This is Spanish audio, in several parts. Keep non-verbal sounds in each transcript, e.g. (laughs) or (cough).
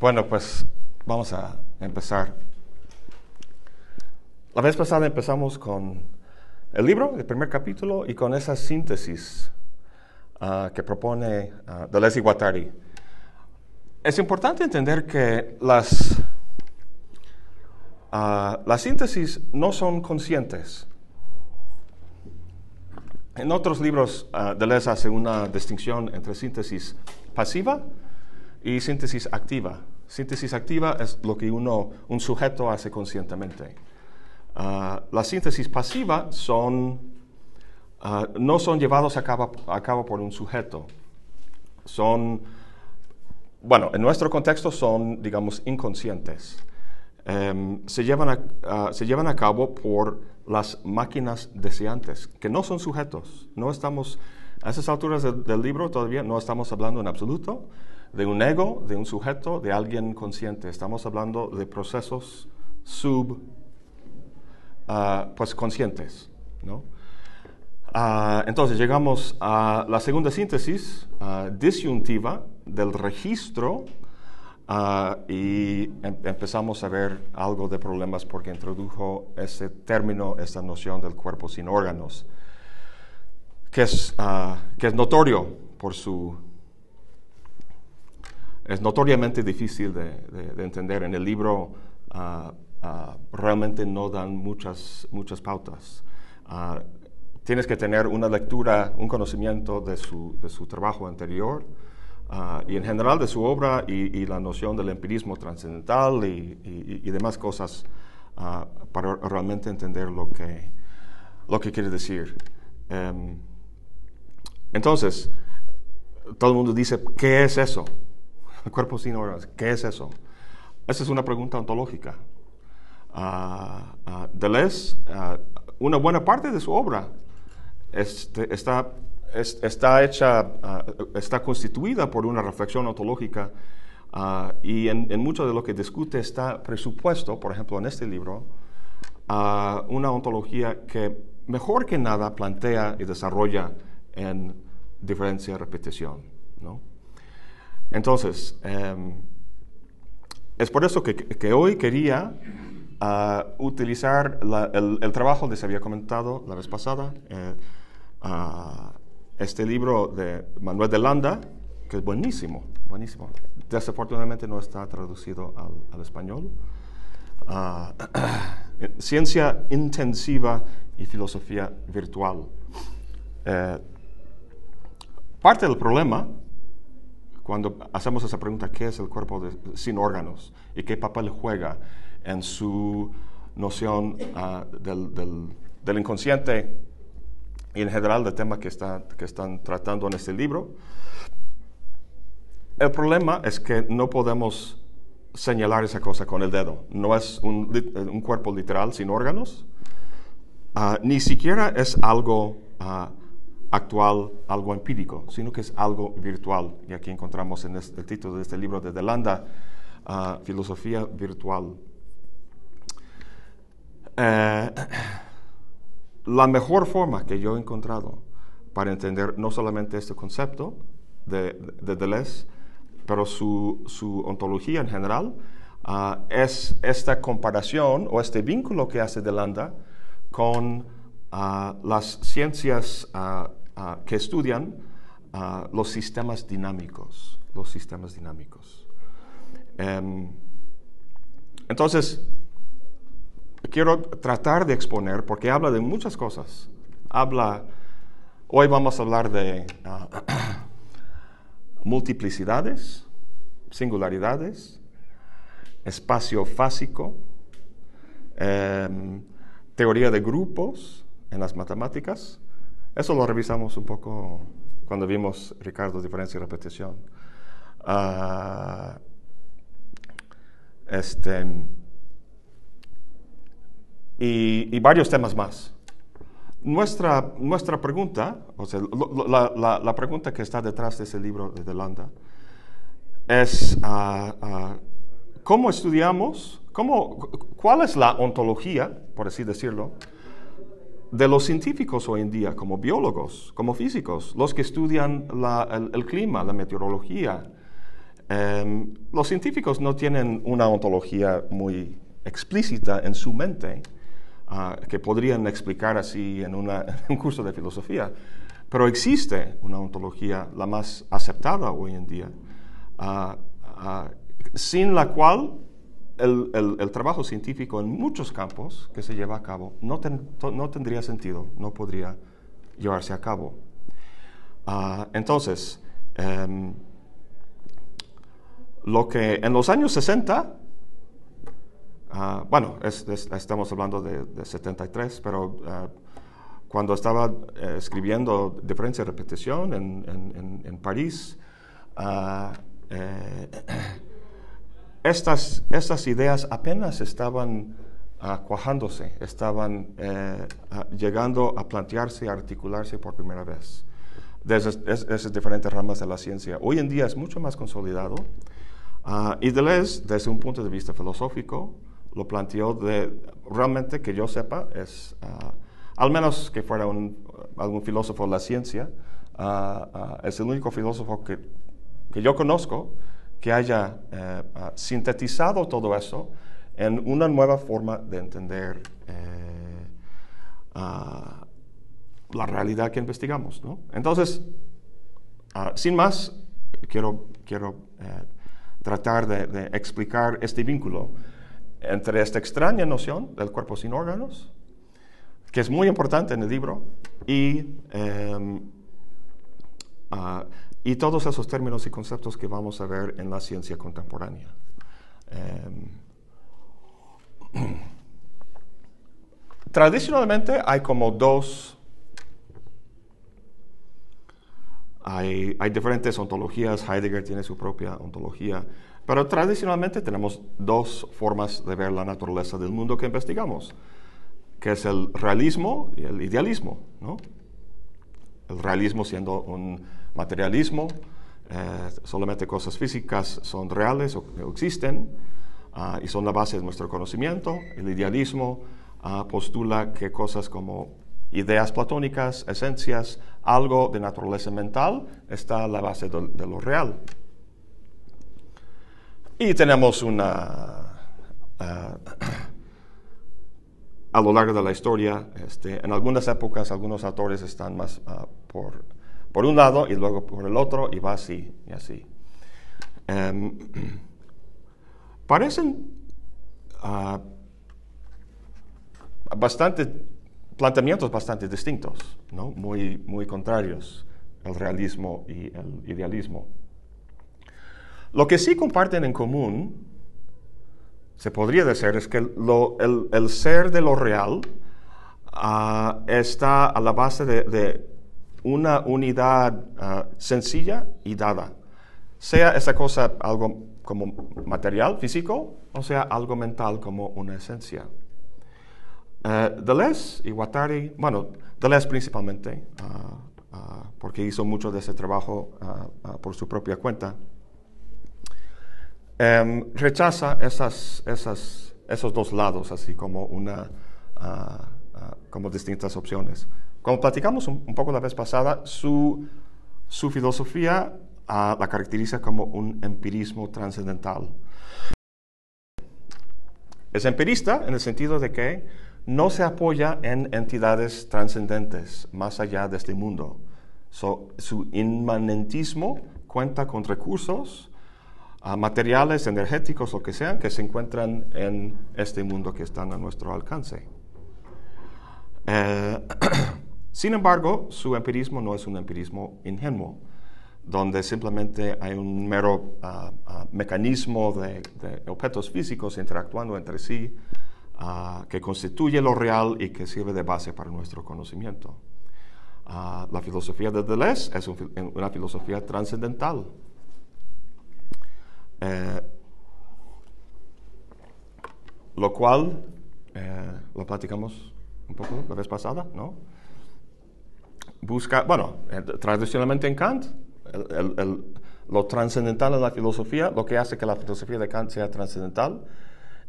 Bueno, pues vamos a empezar. La vez pasada empezamos con el libro, el primer capítulo, y con esa síntesis ah, que propone uh, Deleuze y Guattari. Es importante entender que las, ah, las síntesis no son conscientes. En otros libros, Deleuze hace una distinción entre síntesis pasiva y síntesis activa. Síntesis activa es lo que uno, un sujeto hace conscientemente. Uh, la síntesis pasiva son, uh, no son llevados a cabo, a cabo, por un sujeto. Son, bueno, en nuestro contexto son, digamos, inconscientes. Um, se, llevan a, uh, se llevan a cabo por las máquinas deseantes, que no son sujetos. No estamos, a esas alturas del libro todavía no estamos hablando en absoluto de un ego, de un sujeto, de alguien consciente. Estamos hablando de procesos sub, uh, pues conscientes, ¿no? Uh, entonces llegamos a la segunda síntesis uh, disyuntiva del registro y em empezamos a ver algo de problemas porque introdujo ese término, esa noción del cuerpo sin órganos, que es, que es notorio por su es notoriamente difícil de, entender. En el libro ah, ah, realmente no dan muchas, muchas pautas. Ah, tienes que tener una lectura, un conocimiento de su, de su trabajo anterior y en general de su obra y, la noción del empirismo trascendental y, y, demás cosas para realmente entender lo que, lo que quiere decir. Em, entonces, todo el mundo dice, ¿qué es eso? Cuerpo sin órganos, ¿qué es eso? Esa es una pregunta ontológica. Uh, uh, Deleuze, uh, una buena parte de su obra este, está, está hecha, está constituida por una reflexión ontológica y en, en, mucho de lo que discute está presupuesto, por ejemplo, en este libro, una ontología que mejor que nada plantea y desarrolla en diferencia-repetición. ¿no? Entonces, em, es por eso que, hoy quería ah, utilizar el, trabajo que se había comentado la vez pasada, eh, ah, este libro de Manuel de Landa, que es buenísimo, buenísimo. Desafortunadamente no está traducido al, español. Ah, (clears throat) ciencia intensiva y filosofía virtual. Eh, parte del problema cuando hacemos esa pregunta, ¿qué es el cuerpo sin órganos? ¿Y qué papel juega en su noción ah, del, inconsciente y en general del tema que, está, que están tratando en este libro? El problema es que no podemos señalar esa cosa con el dedo. No es un, cuerpo literal sin órganos, ah, ni siquiera es algo uh, actual, algo empírico, sino que es algo virtual. Y aquí encontramos en el título de este libro de Delanda, uh, Filosofía Virtual. Eh, (clears throat) la mejor forma que yo he encontrado para entender no solamente este concepto de, Deleuze, pero su, ontología en general, uh, es esta comparación o este vínculo que hace Delanda con uh, las ciencias Ah, que estudian ah, los sistemas dinámicos, los sistemas dinámicos. Em, entonces, quiero tratar de exponer, porque habla de muchas cosas. Habla, hoy vamos a hablar de ah, (clears throat) multiplicidades, singularidades, espacio fásico, em, teoría de grupos en las matemáticas, eso lo revisamos un poco cuando vimos Ricardo, diferencia y repetición. Ah, este, y, varios temas más. Nuestra, nuestra pregunta, o sea, la, la, pregunta que está detrás de ese libro de Delanda es ah, ah, cómo estudiamos, cómo, cuál es la ontología, por así decirlo, de los científicos hoy en día, como biólogos, como físicos, los que estudian el, clima, la meteorología, em, los científicos no tienen una ontología muy explícita en su mente ah, que podrían explicar así en, (laughs) un curso de filosofía, pero existe una ontología, la más aceptada hoy en día, ah, ah, sin la cual el, trabajo científico en muchos campos que se lleva a cabo no, tendría sentido, no podría llevarse a cabo. entonces, em, lo que en los años 60, ah, bueno, estamos hablando de, 73, pero ah, cuando estaba eh, escribiendo Diferencia y Repetición en, París, ah, eh, estas, estas ideas apenas estaban cuajándose, estaban eh, llegando a plantearse y articularse por primera vez desde esas diferentes ramas de la ciencia. Hoy en día es mucho más consolidado Uh, y Deleuze, desde un punto de vista filosófico, lo planteó de, realmente que yo sepa, es, ah, al menos que fuera un, algún filósofo de la ciencia, ah, ah, es el único filósofo que, que yo conozco que haya eh, sintetizado todo eso en una nueva forma de entender eh, la realidad que investigamos. ¿no? Entonces, sin más, quiero, quiero eh, tratar de, explicar este vínculo entre esta extraña noción del cuerpo sin órganos, que es muy importante en el libro, y, em, ah, y todos esos términos y conceptos que vamos a ver en la ciencia contemporánea. Em, (clears throat) tradicionalmente hay como dos Hay, diferentes ontologías, Heidegger tiene su propia ontología, pero tradicionalmente tenemos dos formas de ver la naturaleza del mundo que investigamos, que es el realismo y el idealismo. El realismo siendo un materialismo, eh, solamente cosas físicas son reales o, existen ah, y son la base de nuestro conocimiento. El idealismo ah, postula que cosas como ideas platónicas, esencias, algo de naturaleza mental, está a la base de, lo real. Y tenemos una, eh, (clears throat) a lo largo de la historia, este, en algunas épocas algunos autores están más ah, por, por, un lado y luego por el otro y va así y así. Em, (clears throat) parecen uh, bastante planteamientos bastante distintos, ¿no? muy, muy contrarios, el realismo y el idealismo. Lo que sí comparten en común, se podría decir, es que el, ser de lo real ah, está a la base de, una unidad ah, sencilla y dada. Sea esa cosa algo como material, físico, o sea algo mental como una esencia. Uh, Deleuze y Guattari, bueno, Deleuze principalmente, ah, ah, porque hizo mucho de ese trabajo por su propia cuenta, em, rechaza esas, esas, esos dos lados, así como, una, como distintas opciones. Como platicamos un, poco la vez pasada, su, su filosofía la caracteriza como un empirismo trascendental. Es empirista en el sentido de que no se apoya en entidades trascendentes más allá de este mundo. su inmanentismo cuenta con recursos ah, materiales, energéticos, lo que sean, que se encuentran en este mundo que están a nuestro alcance. Eh, (clears throat) sin embargo, su empirismo no es un empirismo ingenuo, donde simplemente hay un mero ah, ah, mecanismo de objetos físicos interactuando entre sí Ah, que constituye lo real y que sirve de base para nuestro conocimiento. La filosofía de Deleuze es una filosofía trascendental. Eh, lo cual, eh, lo platicamos un poco la vez pasada, ¿no? Busca, bueno, eh, tradicionalmente en Kant, lo trascendental en la filosofía, lo que hace que la filosofía de Kant sea trascendental,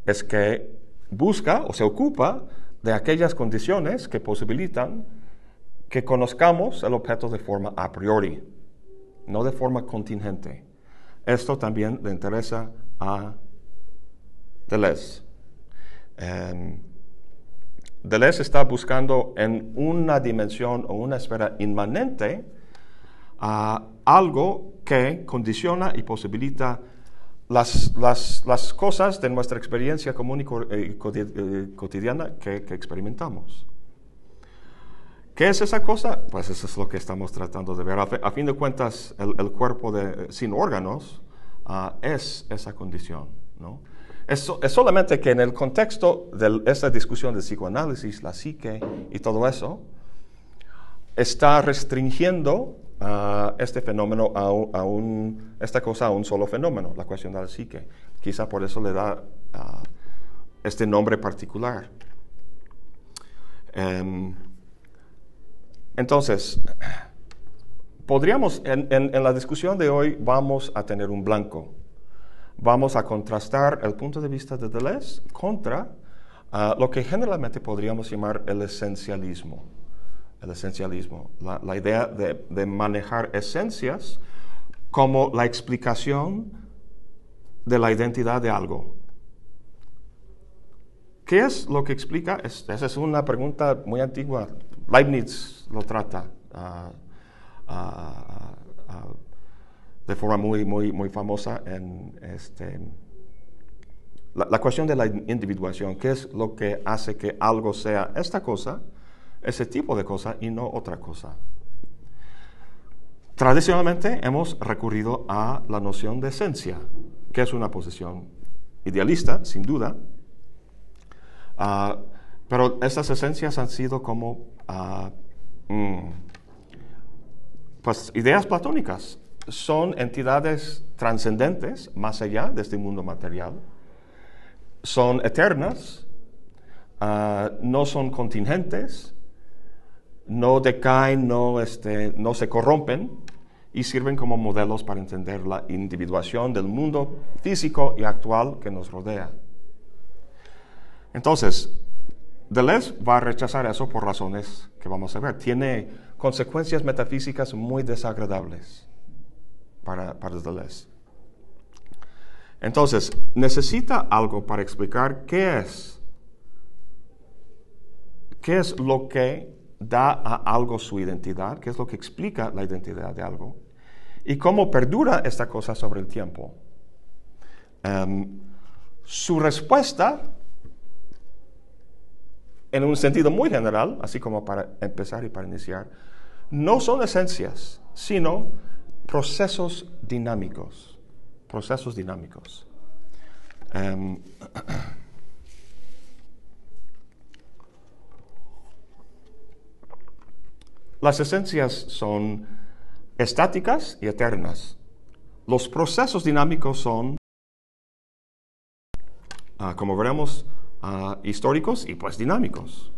es que busca o se ocupa de aquellas condiciones que posibilitan que conozcamos el objeto de forma a priori, no de forma contingente. esto también le interesa a Deleuze. Em, Deleuze está buscando en una dimensión o una esfera inmanente algo que condiciona y posibilita las, las, cosas de nuestra experiencia común y eh, eh, cotidiana que, experimentamos. ¿Qué es esa cosa? Pues eso es lo que estamos tratando de ver. A, fin de cuentas, el, cuerpo de, sin órganos ah, es esa condición. ¿no? Es, solamente que en el contexto de esta discusión de psicoanálisis, la psique y todo eso, está restringiendo este fenómeno, a, un, esta cosa a un solo fenómeno, la cuestión de la psique. Quizá por eso le da este nombre particular. Em, entonces, podríamos, en, la discusión de hoy vamos a tener un blanco. Vamos a contrastar el punto de vista de Deleuze contra lo que generalmente podríamos llamar el esencialismo el esencialismo, la, idea de, manejar esencias como la explicación de la identidad de algo. ¿Qué es lo que explica? esa es una pregunta muy antigua. Leibniz lo trata ah, ah, ah, de forma muy, muy, muy famosa en este, la, cuestión de la individuación. ¿Qué es lo que hace que algo sea esta cosa? ese tipo de cosa y no otra cosa. Tradicionalmente hemos recurrido a la noción de esencia, que es una posición idealista, sin duda, ah, pero estas esencias han sido como ah, mm, pues, ideas platónicas. Son entidades trascendentes, más allá de este mundo material. Son eternas, ah, no son contingentes, no decaen, no, este, no se corrompen y sirven como modelos para entender la individuación del mundo físico y actual que nos rodea. Entonces, Deleuze va a rechazar eso por razones que vamos a ver. Tiene consecuencias metafísicas muy desagradables para, para Deleuze. Entonces, necesita algo para explicar qué es, qué es lo que da a algo su identidad, que es lo que explica la identidad de algo, y cómo perdura esta cosa sobre el tiempo. Em, su respuesta, en un sentido muy general, así como para empezar y para iniciar, no son esencias, sino procesos dinámicos. Procesos dinámicos. Em, (clears throat) Las esencias son estáticas y eternas. Los procesos dinámicos son, ah, como veremos, ah, históricos y pues dinámicos.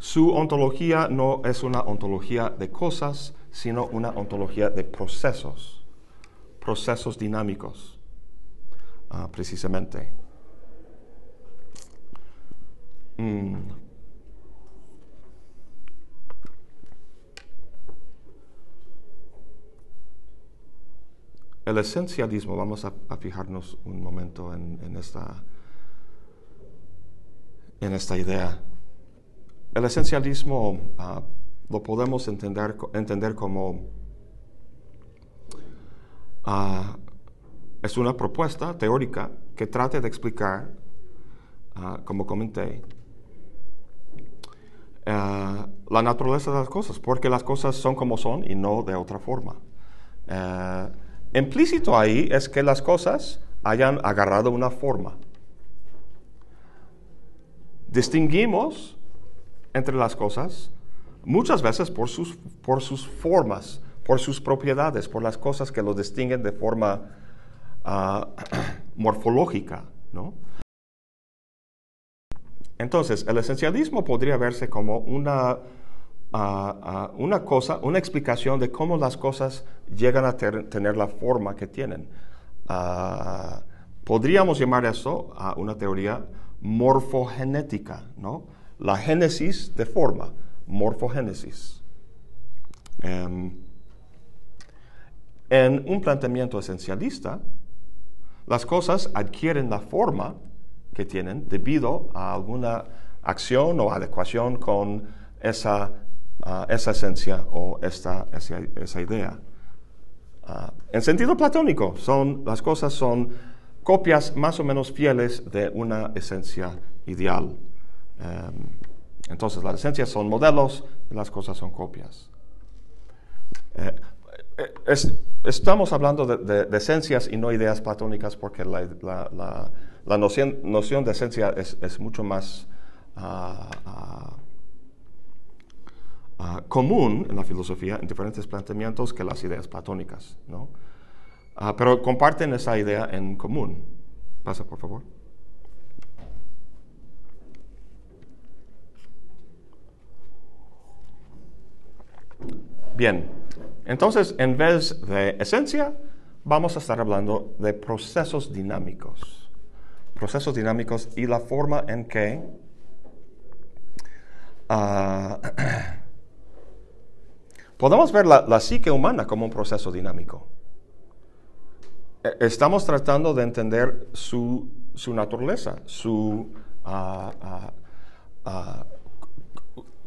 Su ontología no es una ontología de cosas, sino una ontología de procesos, procesos dinámicos, ah, precisamente. Mm, el esencialismo, vamos a, fijarnos un momento en, esta, en esta idea. El esencialismo ah, lo podemos entender, entender como ah, es una propuesta teórica que trate de explicar, ah, como comenté, la naturaleza de las cosas, porque las cosas son como son y no de otra forma. Implícito ahí es que las cosas hayan agarrado una forma. Distinguimos entre las cosas muchas veces por sus, por sus formas, por sus propiedades, por las cosas que los distinguen de forma ah, (clears throat) morfológica. ¿no? Entonces, el esencialismo podría verse como una una cosa, una explicación de cómo las cosas llegan a tener la forma que tienen. Ah, podríamos llamar eso a una teoría morfogenética, ¿no? La génesis de forma, morfogénesis. Em, En un planteamiento esencialista, las cosas adquieren la forma que tienen debido a alguna acción o adecuación con esa, ah, esa esencia o esta, esa, idea. Ah, en sentido platónico, son, las cosas son copias más o menos fieles de una esencia ideal. Em, entonces, las esencias son modelos y las cosas son copias. Eh, eh, estamos hablando de, esencias y no ideas platónicas porque la, noción, de esencia es, mucho más ah, ah, ah, común en la filosofía, en diferentes planteamientos, que las ideas platónicas. ¿no? pero comparten esa idea en común. Pasa, por favor. Bien, entonces en vez de esencia, vamos a estar hablando de procesos dinámicos. Procesos dinámicos y la forma en que ah, (clears throat) podemos ver la, psique humana como un proceso dinámico. E, estamos tratando de entender su, naturaleza, su, ah, ah,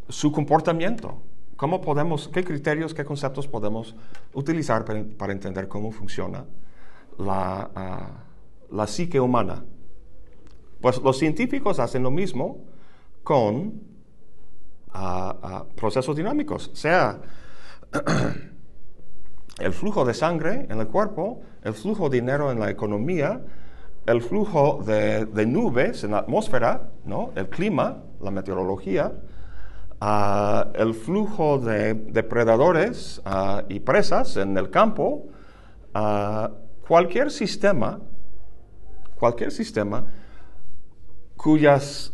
su comportamiento. ¿Cómo podemos, qué criterios, qué conceptos podemos utilizar para, entender cómo funciona la, ah, la, psique humana? Pues los científicos hacen lo mismo con ah, ah, procesos dinámicos, sea (clears throat) el flujo de sangre en el cuerpo, el flujo de dinero en la economía, el flujo de, de nubes en la atmósfera, ¿no? el clima, la meteorología, el flujo de depredadores y presas en el campo, cualquier sistema, cualquier sistema cuyas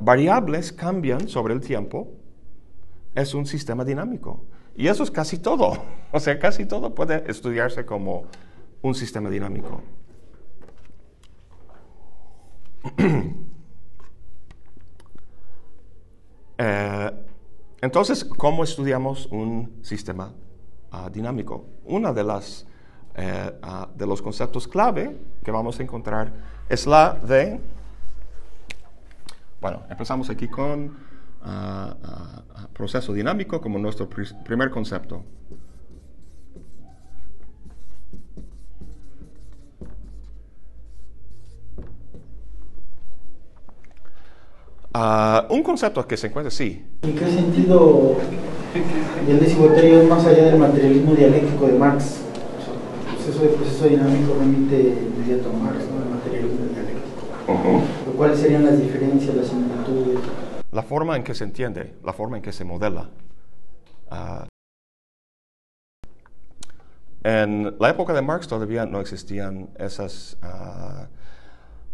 variables cambian sobre el tiempo, es un sistema dinámico. Y eso es casi todo. (laughs) O sea, casi todo puede estudiarse como un sistema dinámico. (clears throat) Eh, entonces, ¿cómo estudiamos un sistema ah, dinámico? Uno de, las, eh, ah, de los conceptos clave que vamos a encontrar es la de, bueno, empezamos aquí con ah, proceso dinámico como nuestro primer concepto. Ah, un concepto que se encuentra, sí. ¿En qué sentido el desigualitario es más allá del materialismo dialéctico de Marx? el proceso de proceso dinámico remite inmediato a Marx, ¿no? el materialismo dialéctico. ¿Cuáles serían las diferencias, las similitudes? La forma en que se entiende, la forma en que se modela. Ah, en la época de Marx todavía no existían esas... Uh,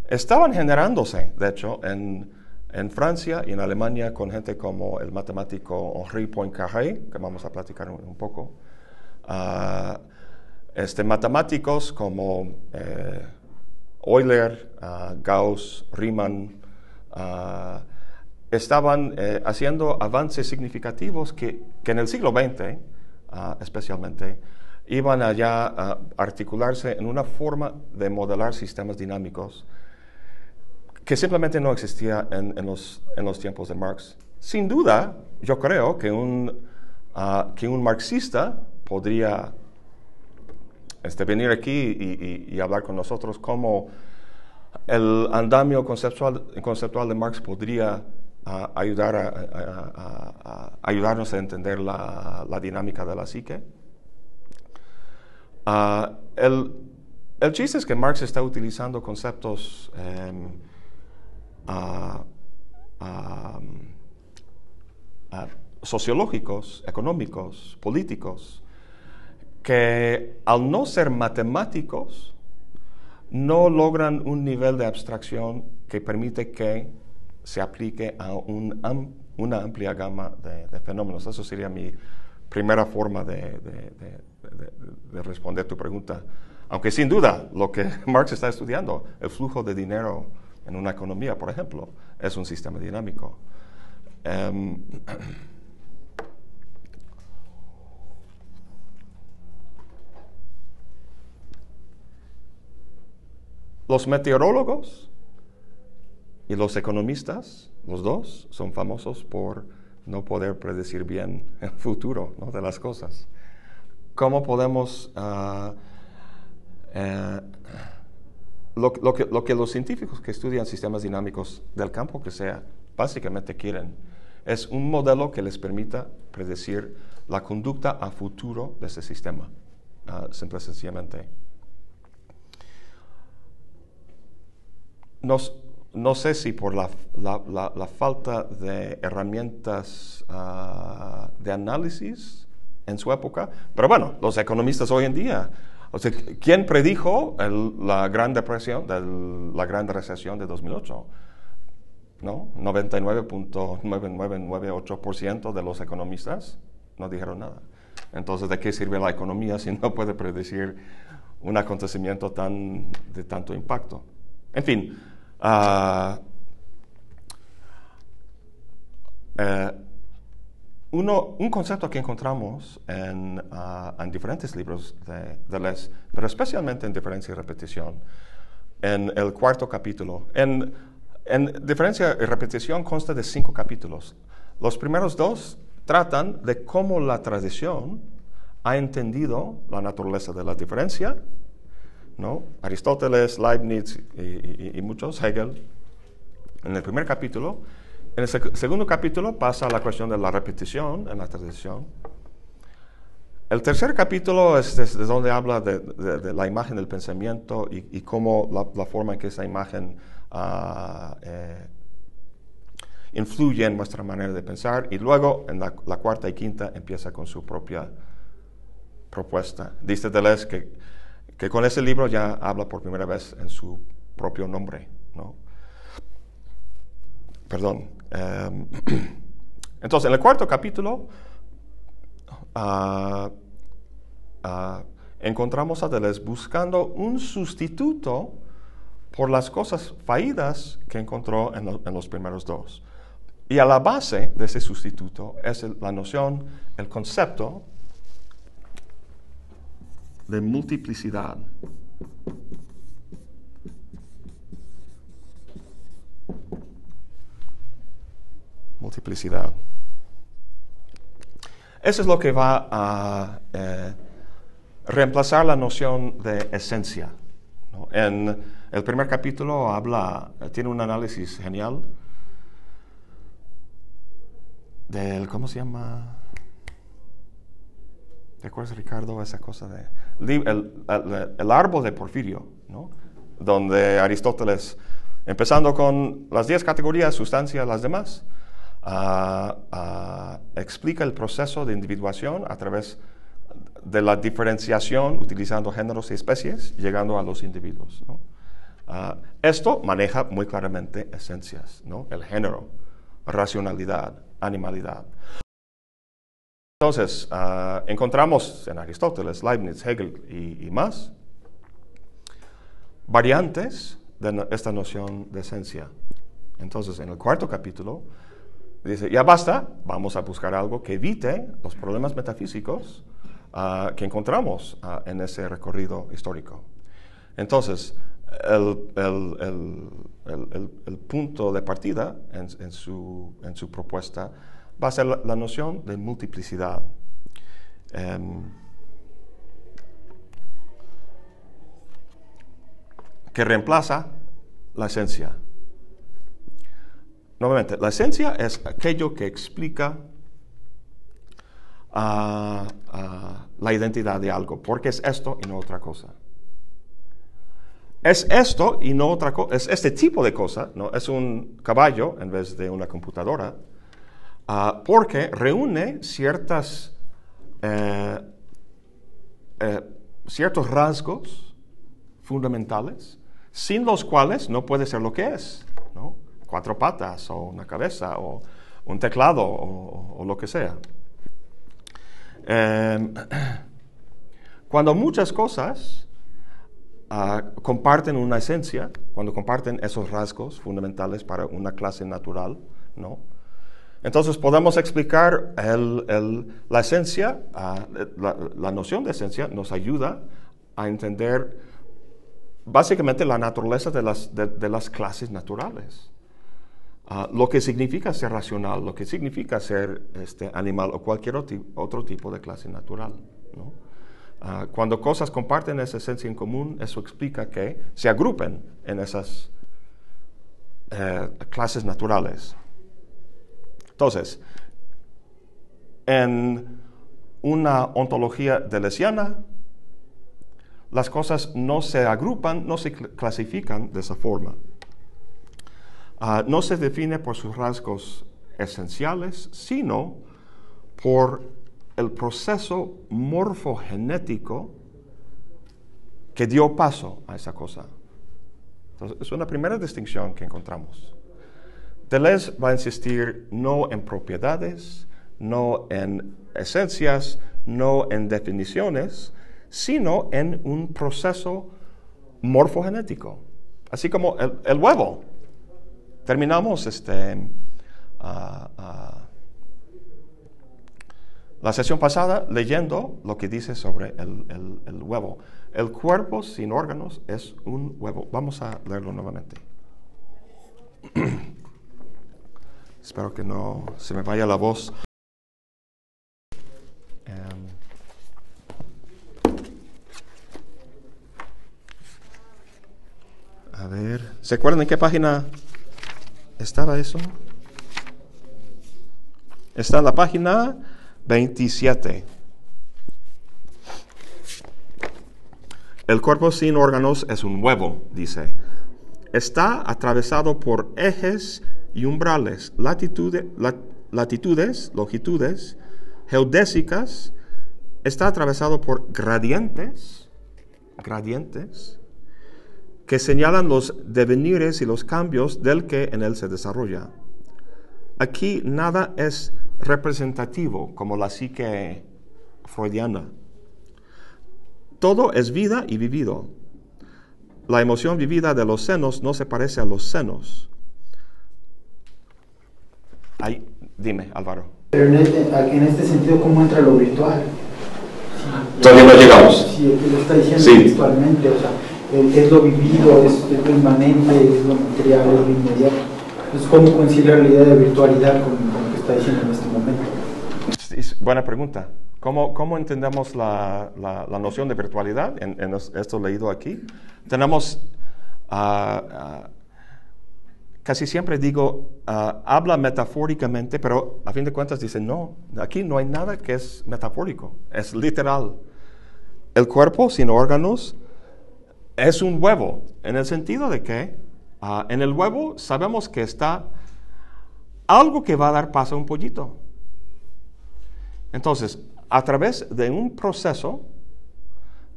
estaban generándose, de hecho, en en Francia y en Alemania con gente como el matemático Henri Poincaré, que vamos a platicar un, poco. Uh, este, matemáticos como eh, Euler, uh, Gauss, Riemann, uh, estaban eh, haciendo avances significativos que, que, en el siglo XX, especialmente, iban allá a articularse en una forma de modelar sistemas dinámicos que simplemente no existía en, los, en, los, tiempos de Marx. Sin duda, yo creo que un, ah, que un marxista podría este, venir aquí y, hablar con nosotros como el andamio conceptual, conceptual de Marx podría ah, ayudar a, ayudarnos a entender la, dinámica de la psique. Ah, el, el, chiste es que Marx está utilizando conceptos em, sociológicos, económicos, políticos, que al no ser matemáticos, no logran un nivel de abstracción que permite que se aplique a una amplia gama de, fenómenos. Eso sería mi primera forma de, de, responder tu pregunta. Aunque sin duda lo que (laughs) Marx está estudiando, el flujo de dinero en una economía, por ejemplo, es un sistema dinámico. Um, los meteorólogos y los economistas, los dos, son famosos por no poder predecir bien (laughs) el futuro ¿no? de las cosas. ¿Cómo podemos... Uh, lo, que, lo, que, los científicos que estudian sistemas dinámicos del campo que sea, básicamente quieren, es un modelo que les permita predecir la conducta a futuro de ese sistema, uh, simple y sencillamente. no sé si por la, la, falta de herramientas ah, de análisis en su época, pero bueno, los economistas hoy en día o sea, ¿quién predijo la Gran Depresión, la Gran Recesión de 2008? ¿No? 99.9998% de los economistas no dijeron nada. Entonces, ¿de qué sirve la economía si no puede predecir un acontecimiento tan, de tanto impacto? En fin, uh, un concepto que encontramos en, ah, diferentes libros de, de, pero especialmente en diferencia y repetición, en el cuarto capítulo. En, en diferencia y repetición consta de cinco capítulos. Los primeros dos tratan de cómo la tradición ha entendido la naturaleza de la diferencia, ¿no? Aristóteles, Leibniz y, y muchos, Hegel. En el primer capítulo en el segundo capítulo pasa a la cuestión de la repetición en la tradición. El tercer capítulo es desde donde habla de, la imagen del pensamiento y, cómo la, forma en que esa imagen ah, eh, influye en nuestra manera de pensar. Y luego, en la, cuarta y quinta, empieza con su propia propuesta. Dice Deleuze que, que con ese libro ya habla por primera vez en su propio nombre. ¿no? Perdón, Em, (clears throat) entonces, en el cuarto capítulo ah, ah, encontramos a Deleuze buscando un sustituto por las cosas fallidas que encontró en, los primeros dos. Y a la base de ese sustituto es la noción, el concepto de multiplicidad. Multiplicidad. Eso es lo que va a eh, reemplazar la noción de esencia. En el primer capítulo habla, tiene un análisis genial del, ¿cómo se llama? ¿Te acuerdas, Ricardo, esa cosa de... El, árbol de Porfirio, ¿no? Donde Aristóteles, empezando con las 10 categorías, sustancia, las demás, explica el proceso de individuación a través de la diferenciación utilizando géneros y especies, llegando a los individuos. esto maneja muy claramente esencias, ¿no? el género, racionalidad, animalidad. Entonces, encontramos en Aristóteles, Leibniz, Hegel y, más variantes de esta noción de esencia. Entonces, en el cuarto capítulo, Dice, ya basta, vamos a buscar algo que evite los problemas metafísicos ah, que encontramos ah, en ese recorrido histórico. Entonces, el, punto de partida en, su, propuesta va a ser la, noción de multiplicidad. Em, que reemplaza la esencia. Nuevamente, la esencia es aquello que explica ah, ah, la identidad de algo, porque es esto y no otra cosa. Es esto y no otra cosa, es este tipo de cosa, ¿no? es un caballo en vez de una computadora, ah, porque reúne ciertas, eh, eh, ciertos rasgos fundamentales, sin los cuales no puede ser lo que es. ¿no? Cuatro patas o una cabeza o un teclado o, lo que sea. Em, (clears throat) cuando muchas cosas ah, comparten una esencia, cuando comparten esos rasgos fundamentales para una clase natural, ¿no? Entonces podemos explicar la esencia, ah, la, la, noción de esencia nos ayuda a entender básicamente la naturaleza de las, de, las clases naturales. Ah, lo que significa ser racional, lo que significa ser este, animal o cualquier otro tipo de clase natural. Ah, cuando cosas comparten esa esencia en común, eso explica que se agrupen en esas eh, clases naturales. Entonces, en una ontología delesiana, las cosas no se agrupan, no se clasifican de esa forma. Ah, no se define por sus rasgos esenciales, sino por el proceso morfogenético que dio paso a esa cosa. Entonces, es una primera distinción que encontramos. Deleuze va a insistir no en propiedades, no en esencias, no en definiciones, sino en un proceso morfogenético, así como el, huevo. Terminamos este, ah, la sesión pasada leyendo lo que dice sobre el, el huevo. El cuerpo sin órganos es un huevo. Vamos a leerlo nuevamente. (clears throat) Espero que no se me vaya la voz. A ver, ¿se acuerdan en qué página estaba eso? Está en la página 27. El cuerpo sin órganos es un huevo, dice. Está atravesado por ejes y umbrales, latitudes, longitudes, geodésicas. Está atravesado por gradientes, gradientes, que señalan los devenires y los cambios del que en él se desarrolla. Aquí nada es representativo como la psique freudiana. Todo es vida y vivido. La emoción vivida de los senos no se parece a los senos. Ay, dime, Álvaro. Pero en este, en este sentido, ¿cómo entra lo virtual? Todavía no llegamos. Sí, lo está diciendo virtualmente, o sea, es lo vivido, es, lo inmanente, es lo material, es lo inmediato. Entonces, ¿cómo conciliar la idea de virtualidad con, lo que está diciendo en este momento? buena pregunta. ¿Cómo, cómo entendemos la, la, noción de virtualidad en, esto leído aquí? Tenemos, uh, uh, casi siempre digo, uh, habla metafóricamente, pero a fin de cuentas dice, no, aquí no hay nada que es metafórico, es literal. El cuerpo sin órganos es un huevo, en el sentido de que ah, en el huevo sabemos que está algo que va a dar paso a un pollito. Entonces, a través de un proceso,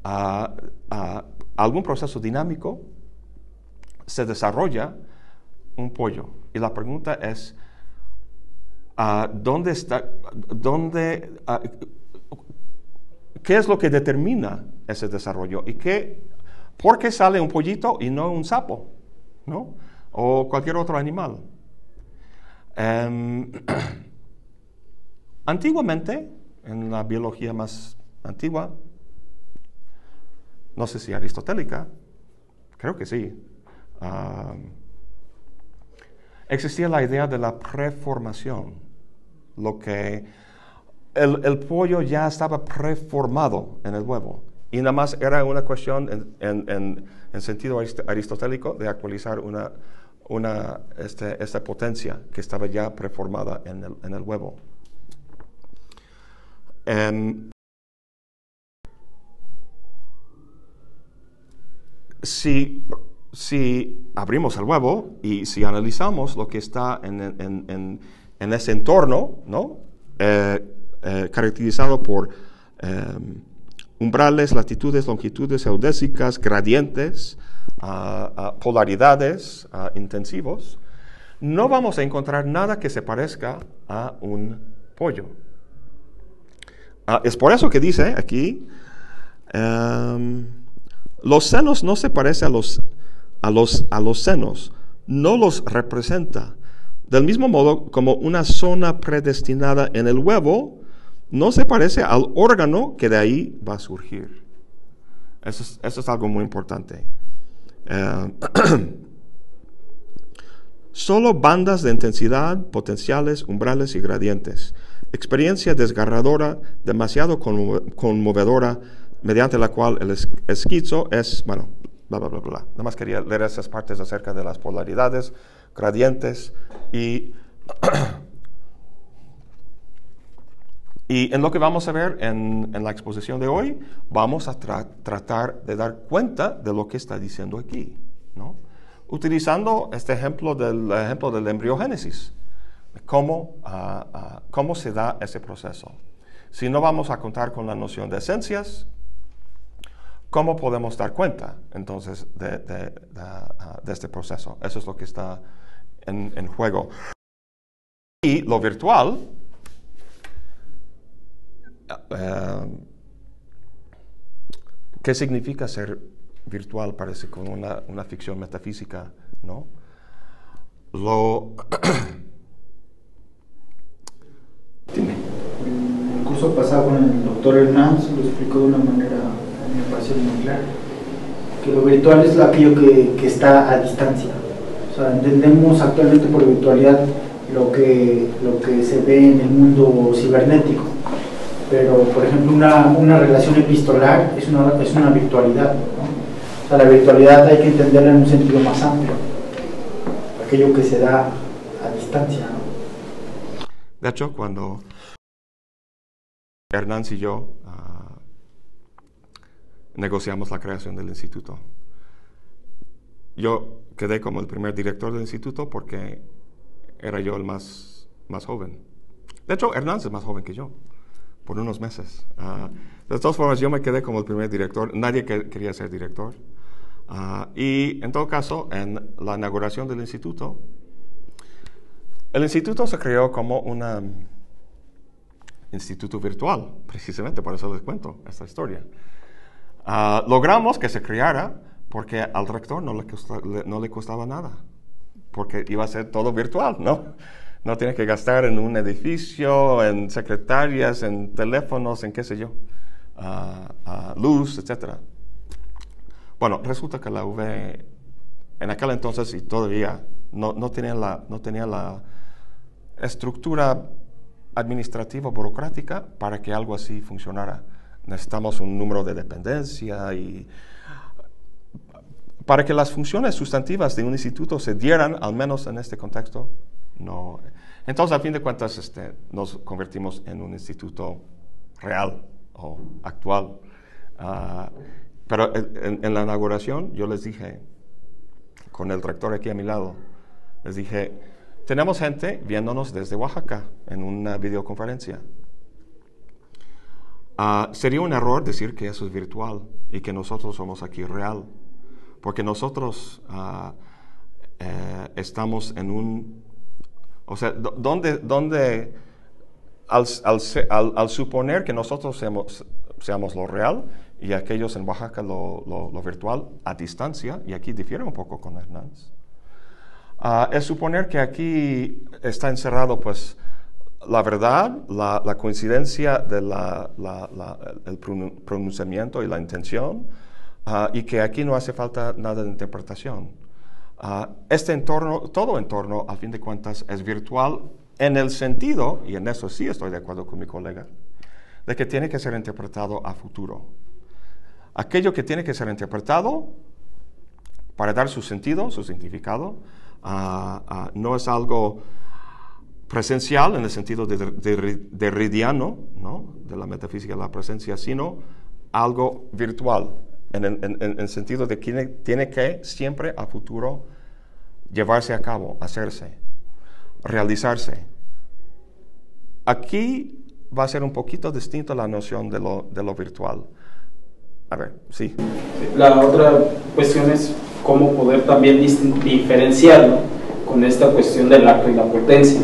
ah, ah, algún proceso dinámico, se desarrolla un pollo. Y la pregunta es, ¿dónde está, dónde, qué es lo que determina ese desarrollo? ¿Y qué ¿Por qué sale un pollito y no un sapo? ¿No? O cualquier otro animal. Em, (clears throat) antiguamente, en la biología más antigua, no sé si aristotélica, creo que sí, existía la idea de la preformación, lo que el, el pollo ya estaba preformado en el huevo. Y nada más era una cuestión en, sentido aristotélico de actualizar una, una, este, esta potencia que estaba ya preformada en el, huevo. Em, si, si, abrimos el huevo y si analizamos lo que está en, ese entorno, ¿no? Eh, eh, caracterizado por em, umbrales, latitudes, longitudes geodésicas, gradientes, ah, ah, polaridades ah, intensivos, no vamos a encontrar nada que se parezca a un pollo. es por eso que dice aquí, em, los senos no se parecen a los, a, los, a los senos, no los representa. Del mismo modo como una zona predestinada en el huevo no se parece al órgano que de ahí va a surgir. Eso es, algo muy importante. Eh, (clears throat) solo bandas de intensidad, potenciales, umbrales y gradientes. Experiencia desgarradora, demasiado conmovedora, mediante la cual el esquizo es, bueno, bla, bla, bla, bla. Nada más quería leer esas partes acerca de las polaridades, gradientes y... (clears throat) y en lo que vamos a ver en, la exposición de hoy, vamos a tratar de dar cuenta de lo que está diciendo aquí, ¿no? Utilizando este ejemplo del ejemplo del embriogénesis, cómo, ah, ah, cómo se da ese proceso. Si no vamos a contar con la noción de esencias, ¿Cómo podemos dar cuenta entonces de, ah, este proceso? Eso es lo que está en, juego. Y lo virtual, eh, ¿qué significa ser virtual? Parece como una, una ficción metafísica, ¿no? Lo... (clears throat) Dime. El curso pasado con el doctor Hernández lo explicó de una manera me parece muy claro, que lo virtual es aquello que, que, está a distancia. O sea, entendemos actualmente por virtualidad lo que, lo que se ve en el mundo cibernético, pero por ejemplo una, una relación epistolar es una, es una virtualidad. ¿no? O sea, la virtualidad hay que entenderla en un sentido más amplio, aquello que se da a distancia. ¿no? De hecho, cuando Hernán y yo negociamos la creación del instituto. Yo quedé como el primer director del instituto porque era yo el más, más joven. De hecho, Hernández es más joven que yo, por unos meses. Ah, de todas formas, yo me quedé como el primer director. Nadie quería ser director. Ah, y en todo caso, en la inauguración del instituto, el instituto se creó como un instituto virtual, precisamente por eso les cuento esta historia. Ah, logramos que se creara porque al rector no le, no le costaba nada, porque iba a ser todo virtual, ¿no? No tiene que gastar en un edificio, en secretarias, en teléfonos, en qué sé yo, luz, etc. Bueno, resulta que la UV en aquel entonces y todavía no, no, tenía, la, no tenía la estructura administrativa burocrática para que algo así funcionara necesitamos un número de dependencia y para que las funciones sustantivas de un instituto se dieran, al menos en este contexto, no. Entonces, a fin de cuentas, este, nos convertimos en un instituto real o actual. Ah, pero en, la inauguración yo les dije, con el rector aquí a mi lado, les dije, tenemos gente viéndonos desde Oaxaca en una videoconferencia. Ah, sería un error decir que eso es virtual y que nosotros somos aquí real, porque nosotros ah, eh, estamos en un... O sea, ¿dónde, dónde al, suponer que nosotros seamos, seamos, lo real y aquellos en Oaxaca lo, lo, virtual a distancia, y aquí difiere un poco con Hernández, uh, es suponer que aquí está encerrado pues la verdad, la, coincidencia del pronunciamiento y la intención, ah, y que aquí no hace falta nada de interpretación. Ah, este entorno, todo entorno, al fin de cuentas, es virtual en el sentido, y en eso sí estoy de acuerdo con mi colega, de que tiene que ser interpretado a futuro. Aquello que tiene que ser interpretado para dar su sentido, su significado, ah, no es algo presencial en el sentido de, de, ¿no? de la metafísica de la presencia, sino algo virtual, en el sentido de que tiene, que siempre a futuro llevarse a cabo, hacerse, realizarse. Aquí va a ser un poquito distinto la noción de lo, de lo virtual. A ver, sí. La otra cuestión es cómo poder también diferenciarlo con esta cuestión del acto y la potencia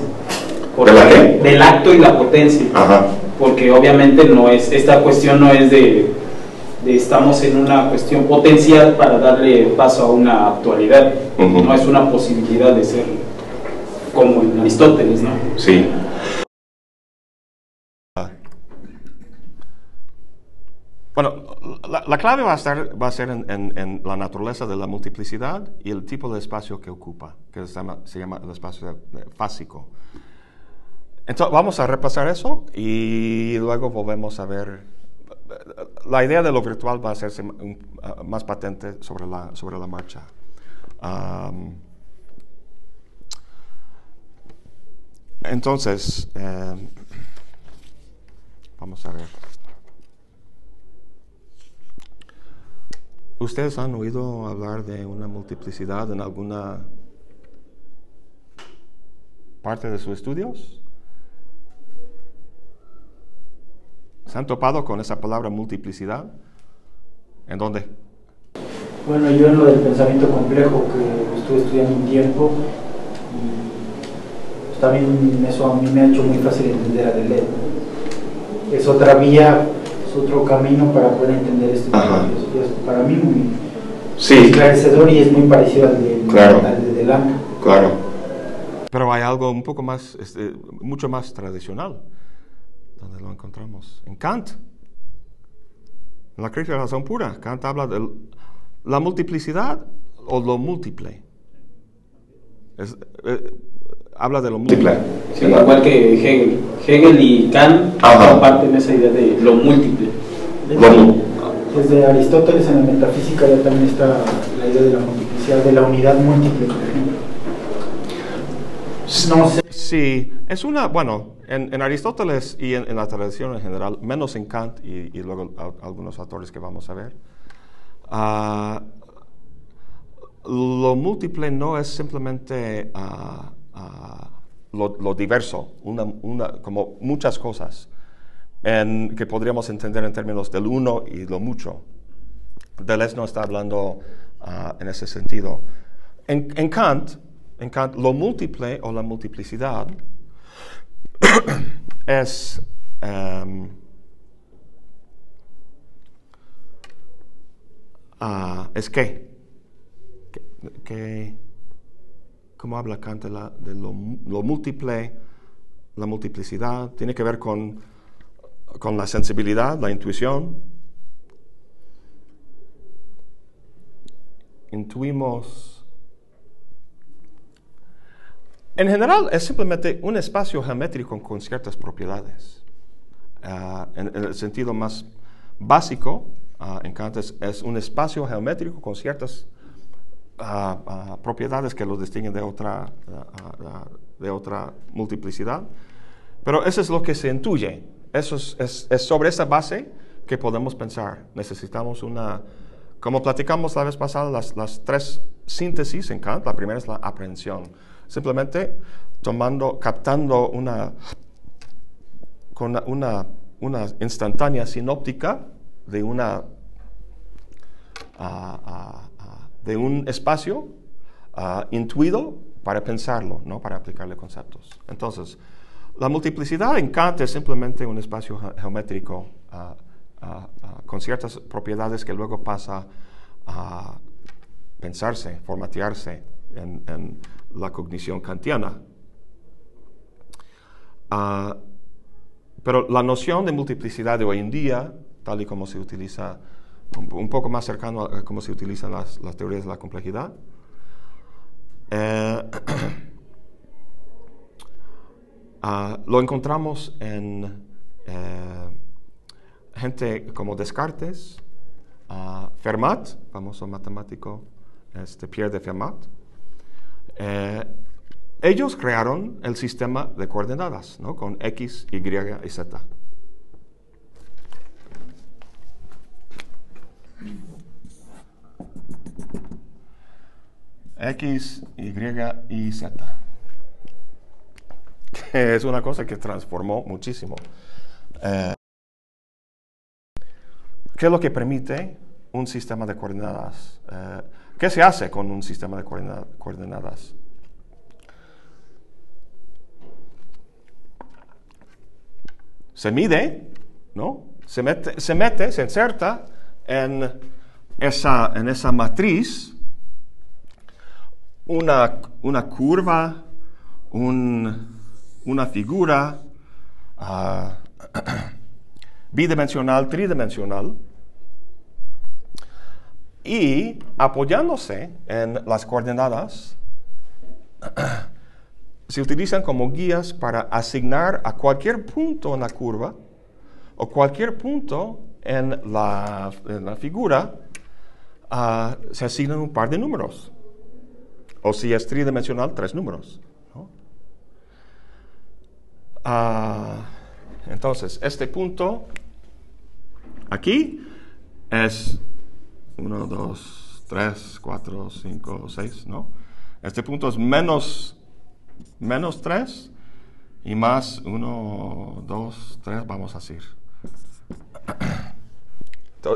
del acto y la potencia. Porque obviamente no es, esta cuestión no es de, estamos en una cuestión potencial para darle paso a una actualidad. No es una posibilidad de ser como en Aristóteles, ¿no? Sí. Bueno, la clave va a, estar, va a ser en, la naturaleza de la multiplicidad y el tipo de espacio que ocupa, que se llama, se llama el espacio fásico. Entonces, vamos a repasar eso y luego volvemos a ver. La idea de lo virtual va a hacerse más patente sobre la, sobre la marcha. entonces, eh, vamos a ver. ¿Ustedes han oído hablar de una multiplicidad en alguna parte de sus estudios? ¿Se han topado con esa palabra multiplicidad? ¿En dónde? Bueno, yo en lo del pensamiento complejo que estuve estudiando un tiempo y también eso a mí me ha hecho muy fácil entender a Deleuze. Es otra vía, es otro camino para poder entender este tema. Para mí muy esclarecedor y es muy parecido al de, claro. al Claro. Pero hay algo un poco más, este, mucho más tradicional donde lo encontramos? En Kant. En la crítica de la razón pura, Kant habla de la multiplicidad o lo múltiple. Eh, habla de lo múltiple. igual que Hegel. Hegel y Kant comparten esa idea de lo múltiple. Desde Aristóteles en la metafísica ya también está la idea de la multiplicidad, de la unidad múltiple, por ejemplo. No sé. Sí, es una, bueno, en, Aristóteles y en, la tradición en general, menos en Kant y, luego algunos autores que vamos a ver, ah, lo múltiple no es simplemente ah, ah, lo, diverso, una, como muchas cosas en, que podríamos entender en términos del uno y lo mucho. Deleuze no está hablando en ese sentido. En, Kant, en Kant, lo múltiple o la multiplicidad es um, es que, que, ¿cómo habla Kant de, lo, múltiple, la multiplicidad? Tiene que ver con, con la sensibilidad, la intuición. Intuimos En general es simplemente un espacio geométrico con ciertas propiedades. Ah, en, el sentido más básico, uh, en Kant es, un espacio geométrico con ciertas ah, propiedades que lo distinguen de otra, de otra multiplicidad. Pero eso es lo que se intuye. Eso es, sobre esa base que podemos pensar. Necesitamos una, como platicamos la vez pasada, las, las tres síntesis en Kant. La primera es la aprehensión simplemente tomando, captando una, con una, una instantánea sinóptica de, una, ah, ah, ah, de un espacio intuido para pensarlo, no para aplicarle conceptos. Entonces, la multiplicidad en Kant es simplemente un espacio geométrico con ciertas propiedades que luego pasa a pensarse, formatearse en la cognición kantiana. Ah, pero la noción de multiplicidad de hoy en día, tal y como se utiliza, un, poco más cercano a cómo se utilizan las, teorías de la complejidad, eh, (clears throat) ah, lo encontramos en eh, gente como Descartes, uh, Fermat, famoso matemático este Pierre de Fermat, eh, ellos crearon el sistema de coordenadas, ¿no? Con X, Y y Z. X, Y y Z. (laughs) es una cosa que transformó muchísimo. Eh, ¿Qué es lo que permite un sistema de coordenadas? Eh, ¿Qué se hace con un sistema de coordenadas? Se mide, ¿no? Se mete, se, inserta en esa, en esa matriz una, una curva, una figura uh, (clears throat) bidimensional, tridimensional, y apoyándose en las coordenadas, (clears throat) se utilizan como guías para asignar a cualquier punto en la curva o cualquier punto en la, figura, ah, se asignan un par de números. O si es tridimensional, tres números. Ah, entonces, este punto aquí es 1, 2, 3, 4, 5, 6, ¿no? Este punto es menos, menos 3 y más 1, 2, 3, vamos a decir.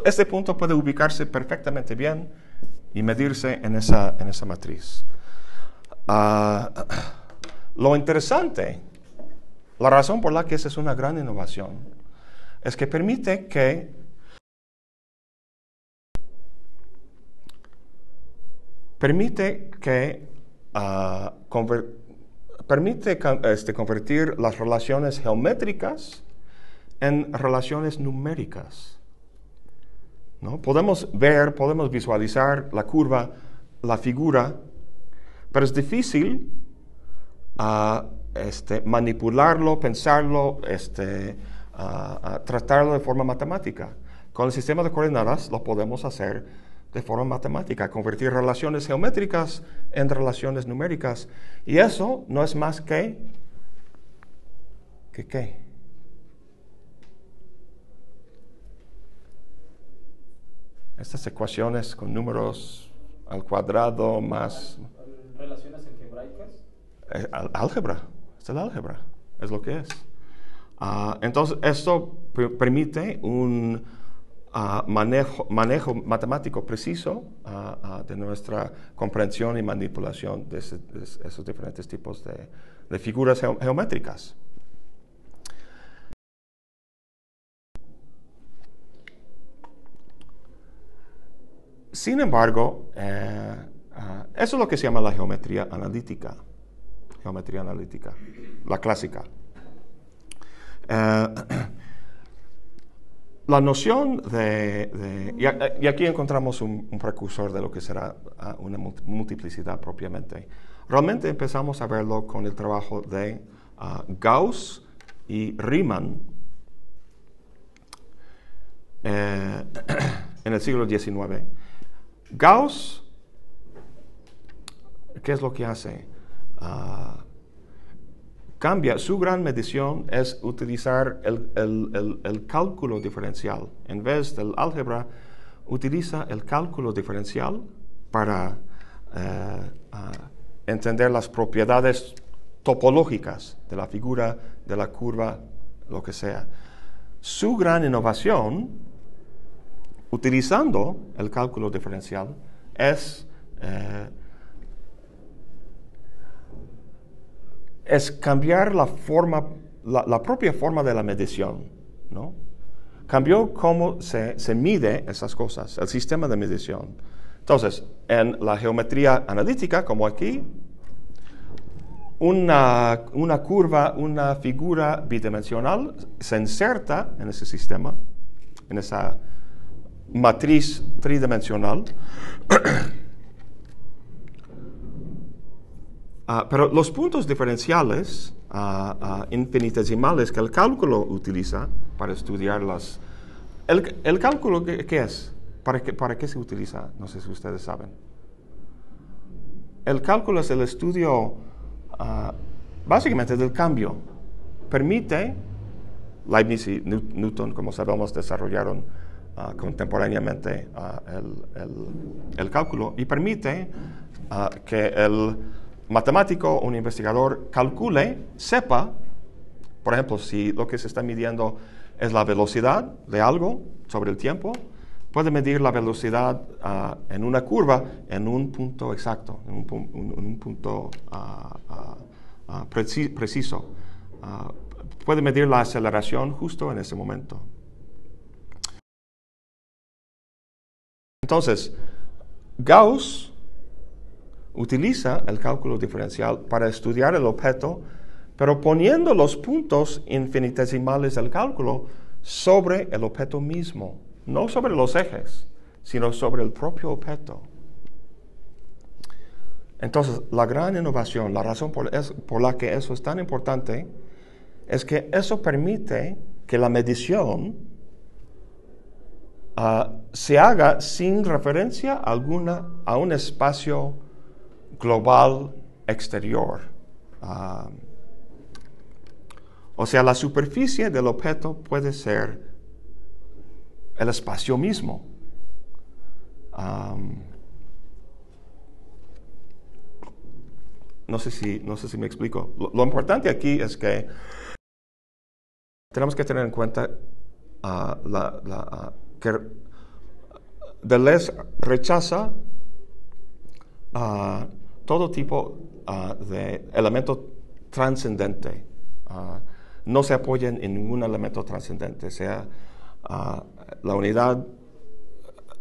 Este punto puede ubicarse perfectamente bien y medirse en esa, en esa matriz. Uh, lo interesante, la razón por la que esa es una gran innovación, es que permite que permite que uh, permite este, convertir las relaciones geométricas en relaciones numéricas. ¿no? Podemos ver, podemos visualizar la curva, la figura, pero es difícil uh, este, manipularlo, pensarlo, este, uh, tratarlo de forma matemática. Con el sistema de coordenadas lo podemos hacer de forma matemática, convertir relaciones geométricas en relaciones numéricas. Y eso no es más que... ¿Que qué? estas ecuaciones con números al cuadrado más... ¿Relaciones algebraicas? Eh, álgebra, es el álgebra, es lo que es. Ah, entonces, esto permite un ah, manejo, matemático preciso de nuestra comprensión y manipulación de, esos diferentes tipos de, de figuras geométricas. Sin embargo, eh, ah, eso es lo que se llama la geometría analítica. Geometría analítica, la clásica. Eh, (clears throat) la noción de... y, aquí encontramos un, precursor de lo que será ah, una multiplicidad propiamente. Realmente empezamos a verlo con el trabajo de ah, Gauss y Riemann eh, (clears throat) en el siglo XIX. Gauss, ¿qué es lo que hace? Ah, cambia, su gran medición es utilizar el, cálculo diferencial. En vez del álgebra, utiliza el cálculo diferencial para eh, ah, entender las propiedades topológicas de la figura, de la curva, lo que sea. Su gran innovación utilizando el cálculo diferencial es, eh, es cambiar la forma, la, propia forma de la medición, ¿no? Cambió cómo se, se mide esas cosas, el sistema de medición. Entonces, en la geometría analítica, como aquí, una, una, curva, una figura bidimensional se inserta en ese sistema, en esa matriz tridimensional. Ah, pero los puntos diferenciales ah, infinitesimales que el cálculo utiliza para estudiar las... ¿El, cálculo qué, es? ¿Para qué, ¿Para qué se utiliza? No sé si ustedes saben. El cálculo es el estudio básicamente del cambio. Permite, Leibniz y Newton, como sabemos, desarrollaron Ah, contemporáneamente ah, el, cálculo y permite ah, que el matemático un investigador calcule, sepa, por ejemplo, si lo que se está midiendo es la velocidad de algo sobre el tiempo, puede medir la velocidad en una curva en un punto exacto, en un, punto preciso. puede medir la aceleración justo en ese momento. Entonces, Gauss utiliza el cálculo diferencial para estudiar el objeto, pero poniendo los puntos infinitesimales del cálculo sobre el objeto mismo, no sobre los ejes, sino sobre el propio objeto. Entonces, la gran innovación, la razón por, la que eso es tan importante, es que eso permite que la medición ah, se haga sin referencia alguna a un espacio global exterior. Ah, o sea, la superficie del objeto puede ser el espacio mismo. Ah, No sé si, no sé si me explico. Lo, importante aquí es que tenemos que tener en cuenta ah, la, ah, que Deleuze rechaza ah, todo tipo de elemento trascendente. no se apoyen en ningún elemento trascendente, sea la unidad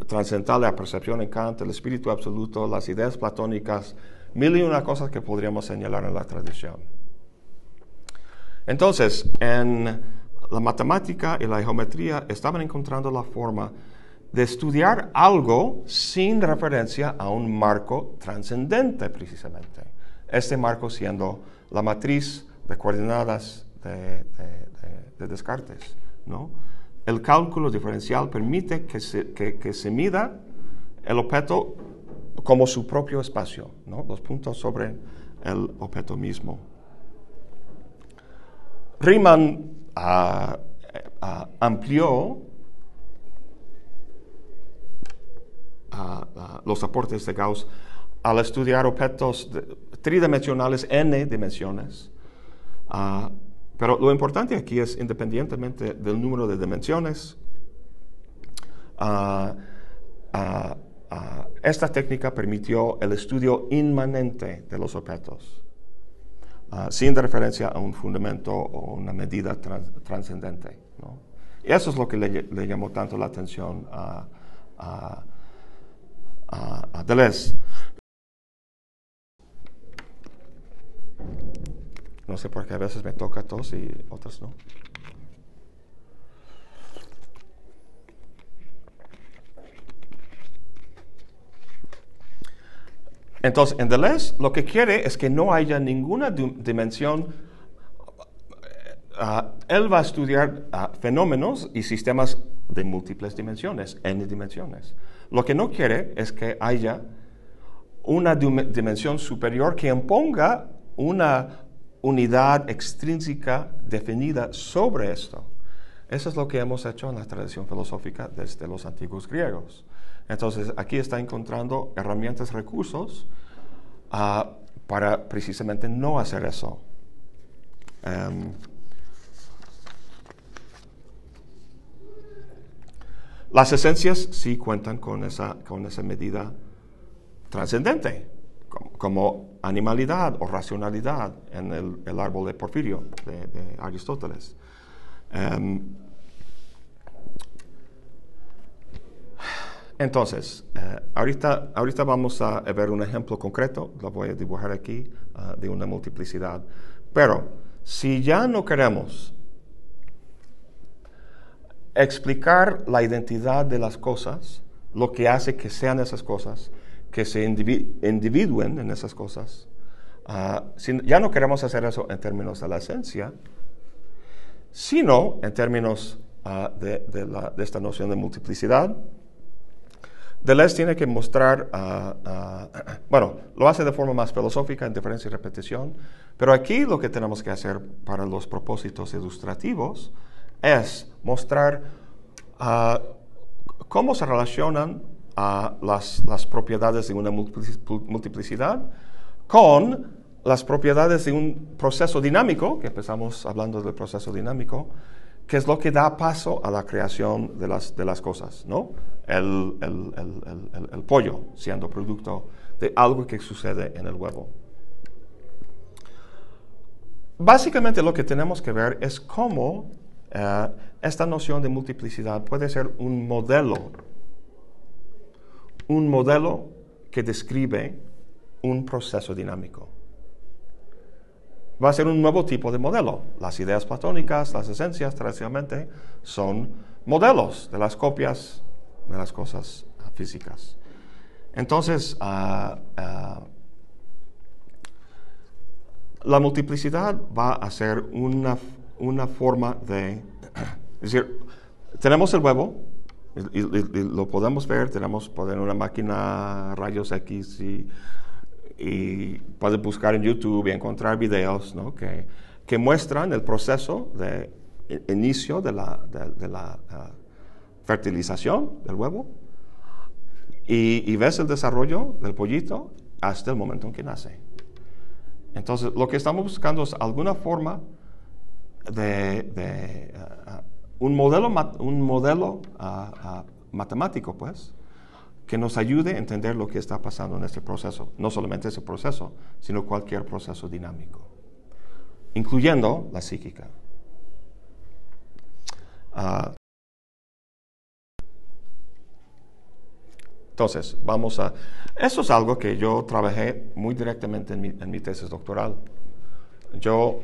trascendental, la percepción en Kant, el espíritu absoluto, las ideas platónicas, mil y una cosas que podríamos señalar en la tradición. Entonces, en la matemática y la geometría estaban encontrando la forma de estudiar algo sin referencia a un marco trascendente precisamente. Este marco siendo la matriz de coordenadas de, Descartes. ¿no? El cálculo diferencial permite que se, que se mida el objeto como su propio espacio, ¿no? los puntos sobre el objeto mismo. Riemann ah, ah, amplió ah, los aportes de Gauss al estudiar objetos tridimensionales n dimensiones. pero lo importante aquí es, independientemente del número de dimensiones, Ah, esta técnica permitió el estudio inmanente de los objetos, sin referencia a un fundamento o una medida trascendente. Y eso es lo que le, llamó tanto la atención a, a Deleuze. No sé por qué a veces me toca tos y otras no. Entonces, en Deleuze lo que quiere es que no haya ninguna dimensión. Ah, él va a estudiar fenómenos y sistemas de múltiples dimensiones, n dimensiones. Lo que no quiere es que haya una dimensión superior que imponga una unidad extrínseca definida sobre esto. Eso es lo que hemos hecho en la tradición filosófica desde los antiguos griegos. Entonces, aquí está encontrando herramientas, recursos ah, para precisamente no hacer eso. Em, las esencias sí cuentan con esa, con esa medida trascendente, como, animalidad o racionalidad en el, árbol de Porfirio de, Aristóteles. Em, Entonces, eh, ahorita, ahorita vamos a ver un ejemplo concreto, lo voy a dibujar aquí, ah, de una multiplicidad. Pero si ya no queremos explicar la identidad de las cosas, lo que hace que sean esas cosas, que se individuen en esas cosas, ah, si ya no queremos hacer eso en términos de la esencia, sino en términos ah, de, de esta noción de multiplicidad, Deleuze tiene que mostrar, ah, (clears throat) bueno, lo hace de forma más filosófica en diferencia y repetición, pero aquí lo que tenemos que hacer para los propósitos ilustrativos es mostrar ah, cómo se relacionan las, las, propiedades de una multiplicidad con las propiedades de un proceso dinámico, que empezamos hablando del proceso dinámico, que es lo que da paso a la creación de las, de las cosas, ¿no? el, el, pollo siendo producto de algo que sucede en el huevo. Básicamente lo que tenemos que ver es cómo eh, esta noción de multiplicidad puede ser un modelo, un modelo que describe un proceso dinámico. Va a ser un nuevo tipo de modelo. Las ideas platónicas, las esencias tradicionalmente son modelos de las copias de las cosas físicas. Entonces, la multiplicidad va a ser una, una forma de... Es decir, tenemos el huevo, y, lo podemos ver, tenemos poder una máquina rayos X y, y puedes buscar en YouTube y encontrar videos que, que, muestran el proceso de inicio de la, ah, fertilización del huevo y, ves el desarrollo del pollito hasta el momento en que nace. Entonces, lo que estamos buscando es alguna forma de, de ah, un modelo, un modelo ah, matemático, pues, que nos ayude a entender lo que está pasando en este proceso. No solamente ese proceso, sino cualquier proceso dinámico, incluyendo la psíquica. Entonces, vamos a... Eso es algo que yo trabajé muy directamente en mi, en mi tesis doctoral. Yo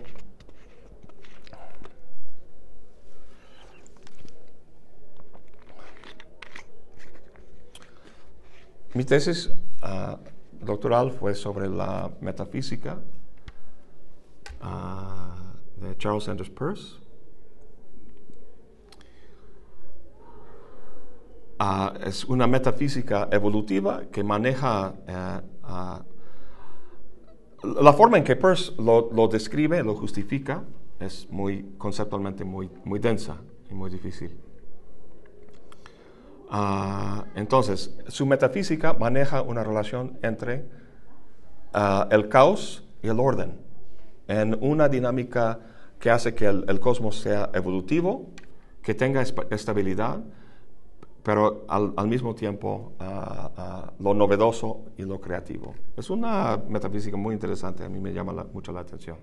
Mi tesis ah, doctoral fue sobre la metafísica ah, de Charles Sanders Peirce. Ah, es una metafísica evolutiva que maneja eh, la forma en que Peirce lo, describe, lo justifica, es muy conceptualmente muy densa y muy difícil. Ah, entonces, su metafísica maneja una relación entre ah, el caos y el orden, en una dinámica que hace que el, cosmos sea evolutivo, que tenga estabilidad, pero al, mismo tiempo ah, lo novedoso y lo creativo. Es una metafísica muy interesante, a mí me llama mucho la atención.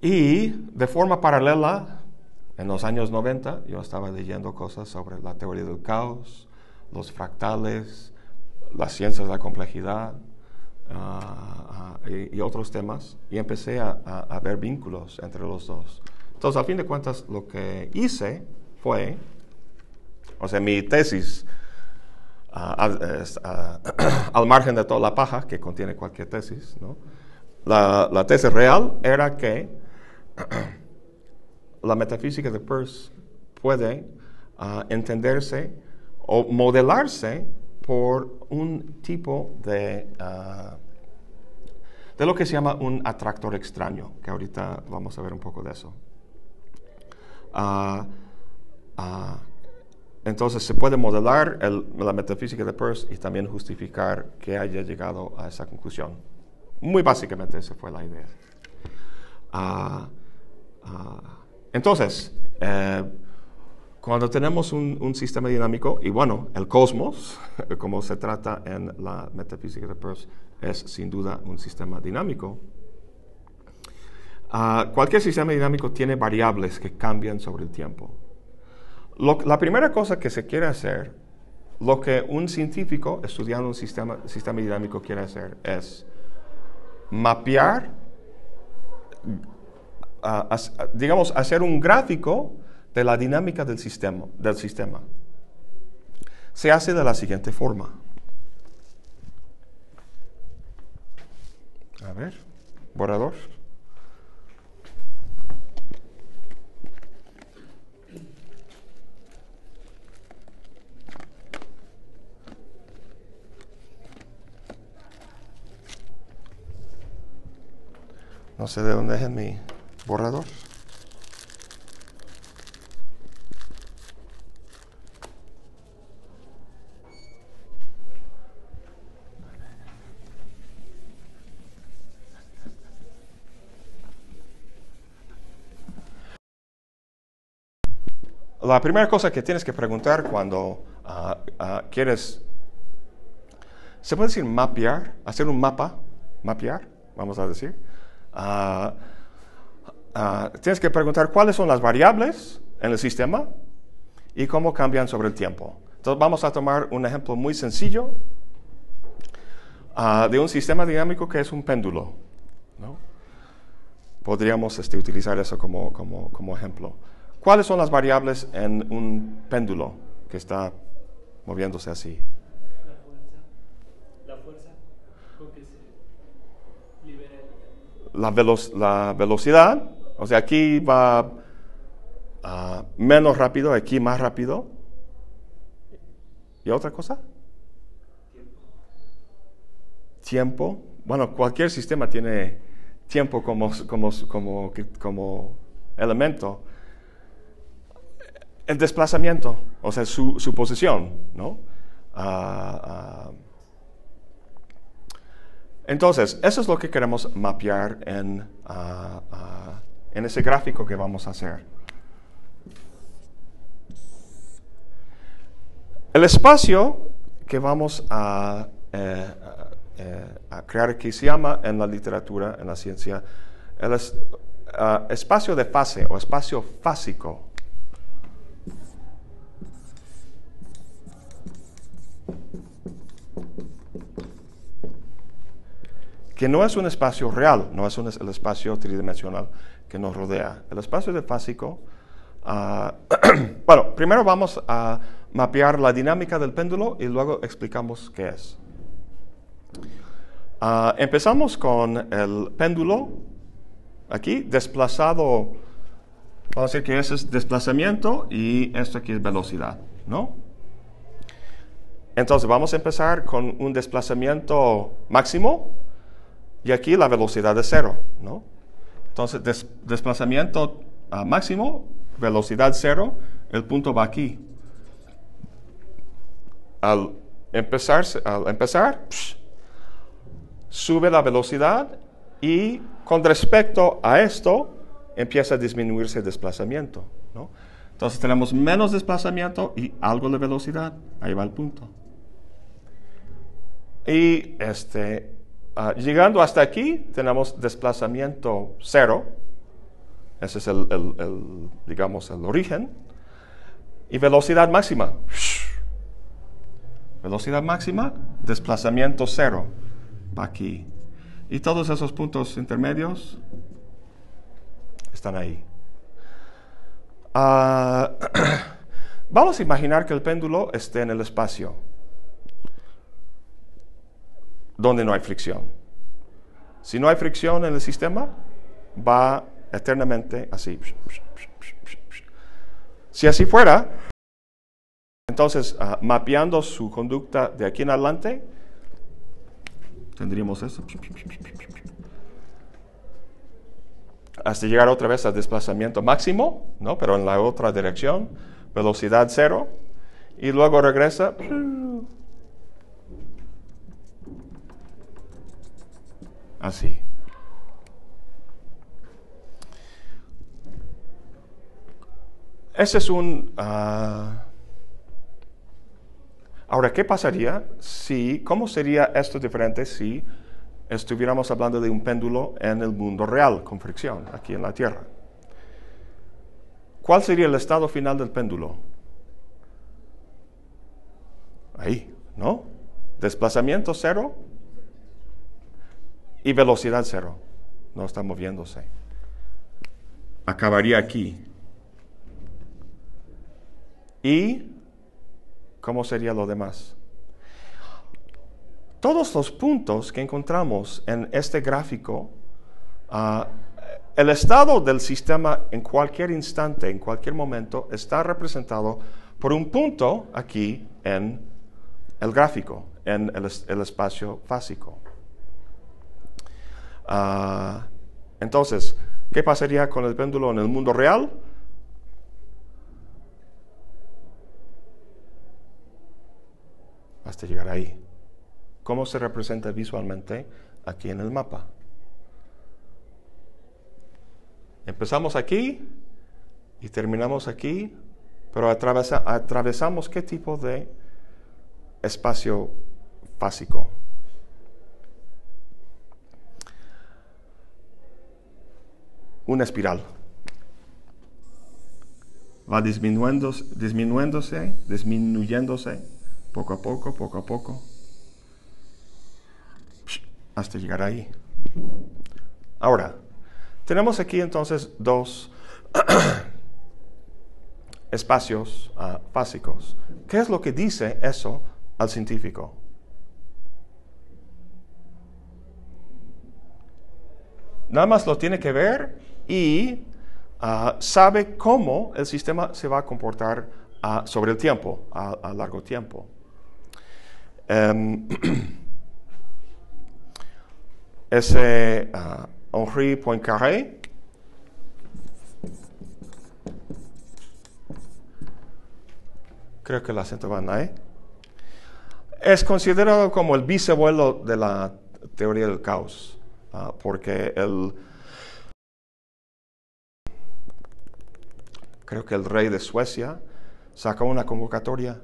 Y de forma paralela, en los años 90 yo estaba leyendo cosas sobre la teoría del caos, los fractales, las ciencias de la complejidad ah, ah, y, otros temas y empecé a, ver vínculos entre los dos. Entonces, al fin de cuentas, lo que hice fue, o sea, mi tesis, ah, al (clears throat) margen de toda la paja que contiene cualquier tesis, ¿no? la, la tesis real era que (clears throat) la metafísica de Peirce puede ah, entenderse o modelarse por un tipo de, ah, de lo que se llama un atractor extraño, que ahorita vamos a ver un poco de eso. Ah, entonces se puede modelar la metafísica de Peirce y también justificar que haya llegado a esa conclusión. Muy básicamente esa fue la idea. Entonces, eh, cuando tenemos un, sistema dinámico, y bueno, el cosmos, (laughs) como se trata en la metafísica de Peirce, es sin duda un sistema dinámico. Ah, cualquier sistema dinámico tiene variables que cambian sobre el tiempo. la primera cosa que se quiere hacer, lo que un científico estudiando un sistema, sistema dinámico quiere hacer, es mapear digamos, hacer un gráfico de la dinámica del sistema, del sistema. Se hace de la siguiente forma. A ver, borrador. No sé de dónde es mi borrador. La primera cosa que tienes que preguntar cuando ah, ah, quieres, se puede decir mapear, hacer un mapa, mapear, vamos a decir. Uh, Ah, tienes que preguntar cuáles son las variables en el sistema y cómo cambian sobre el tiempo. Entonces vamos a tomar un ejemplo muy sencillo ah, de un sistema dinámico que es un péndulo. Podríamos este, utilizar eso como, como, ejemplo. ¿Cuáles son las variables en un péndulo que está moviéndose así. La fuerza, con que se libera La, la velocidad, o sea, aquí va ah, menos rápido, aquí más rápido. ¿Y otra cosa? Tiempo. Bueno, cualquier sistema tiene tiempo como, como, como, como elemento. El desplazamiento, o sea, su, su posición, ¿no? Ah, ah. entonces, eso es lo que queremos mapear en, en ese gráfico que vamos a hacer. El espacio que vamos a, eh, eh, crear aquí se llama en la literatura, en la ciencia, el espacio de fase o espacio fásico. Que no es un espacio real, no es el espacio tridimensional que nos rodea. El espacio de fásico, ah, (clears throat) bueno, primero vamos a mapear la dinámica del péndulo y luego explicamos qué es. Ah, empezamos con el péndulo, aquí, desplazado, vamos a decir que ese es desplazamiento y esto aquí es velocidad, ¿no? Entonces vamos a empezar con un desplazamiento máximo, y aquí la velocidad es cero, ¿no? Entonces, desplazamiento máximo, velocidad cero, el punto va aquí. Al empezar, al empezar sube la velocidad y con respecto a esto empieza a disminuirse el desplazamiento, ¿no? Entonces tenemos menos desplazamiento y algo de velocidad, ahí va el punto. Y este, Ah, llegando hasta aquí, tenemos desplazamiento cero. Ese es el, digamos, el origen. Y velocidad máxima. Velocidad máxima, desplazamiento cero. Va aquí. Y todos esos puntos intermedios están ahí. Ah, (clears throat) vamos a imaginar que el péndulo esté en el espacio donde no hay fricción. Si no hay fricción en el sistema, va eternamente así. Si así fuera, entonces ah, mapeando su conducta de aquí en adelante, tendríamos eso. Hasta llegar otra vez al desplazamiento máximo, ¿no? pero en la otra dirección, velocidad cero, y luego regresa así. Ese es un... Ah, ahora, ¿qué pasaría si, cómo sería esto diferente si estuviéramos hablando de un péndulo en el mundo real, con fricción, aquí en la Tierra? ¿Cuál sería el estado final del péndulo? Ahí, ¿no? Desplazamiento cero, y velocidad cero. No está moviéndose. Acabaría aquí. ¿Y cómo sería lo demás? Todos los puntos que encontramos en este gráfico, ah, el estado del sistema en cualquier instante, en cualquier momento, está representado por un punto aquí en el gráfico, en el, el espacio básico. Ah, entonces, ¿qué pasaría con el péndulo en el mundo real? Hasta llegar ahí. ¿Cómo se representa visualmente aquí en el mapa? Empezamos aquí y terminamos aquí, pero atravesamos qué tipo de espacio básico. Una espiral. Va disminuyéndose, disminuyéndose, disminuyéndose, poco a poco, poco a poco, hasta llegar ahí. Ahora, tenemos aquí entonces dos (clears throat) espacios uh, básicos. ¿Qué es lo que dice eso al científico? Nada más lo tiene que ver y uh, sabe cómo el sistema se va a comportar uh, sobre el tiempo, a, largo tiempo. Um, (clears throat) ese Henri Poincaré creo que el acento va ahí, es considerado como el bisabuelo de la teoría del caos, ah, porque el, creo que el rey de Suecia sacó una convocatoria.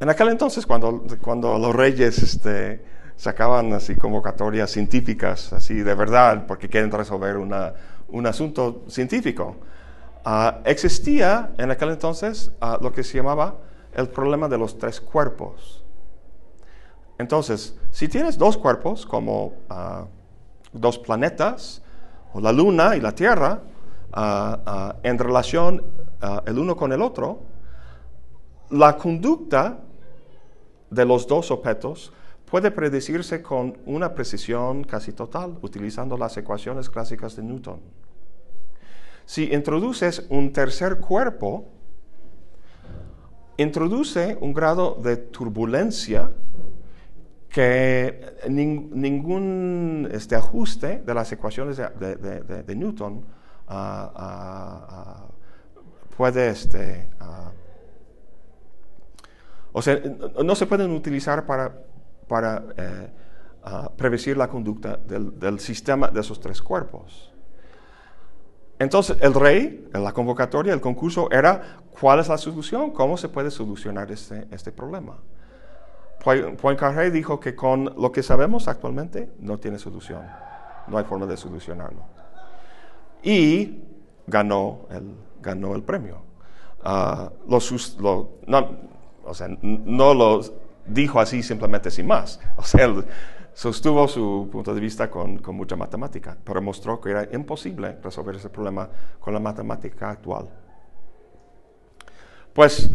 En aquel entonces, cuando, cuando los reyes este, sacaban así convocatorias científicas, así de verdad, porque quieren resolver una, un asunto científico, Ah, existía en aquel entonces ah, lo que se llamaba el problema de los tres cuerpos. Entonces, si tienes dos cuerpos, como ah, dos planetas, o la Luna y la Tierra, en relación el uno con el otro, la conducta de los dos objetos puede predecirse con una precisión casi total, utilizando las ecuaciones clásicas de Newton. Si introduces un tercer cuerpo, introduce un grado de turbulencia que ningún este, ajuste de las ecuaciones de, Newton este, o sea, no se pueden utilizar para, para eh, predecir la conducta del sistema de esos tres cuerpos. Entonces, el rey, en la convocatoria, el concurso era, ¿cuál es la solución? ¿Cómo se puede solucionar este, este problema? Poincaré dijo que con lo que sabemos actualmente no tiene solución. No hay forma de solucionarlo. Y ganó el, ganó el premio. Ah, no, o sea, no lo dijo así simplemente sin más. (laughs) O sea, sostuvo su punto de vista con, mucha matemática, pero mostró que era imposible resolver ese problema con la matemática actual. Pues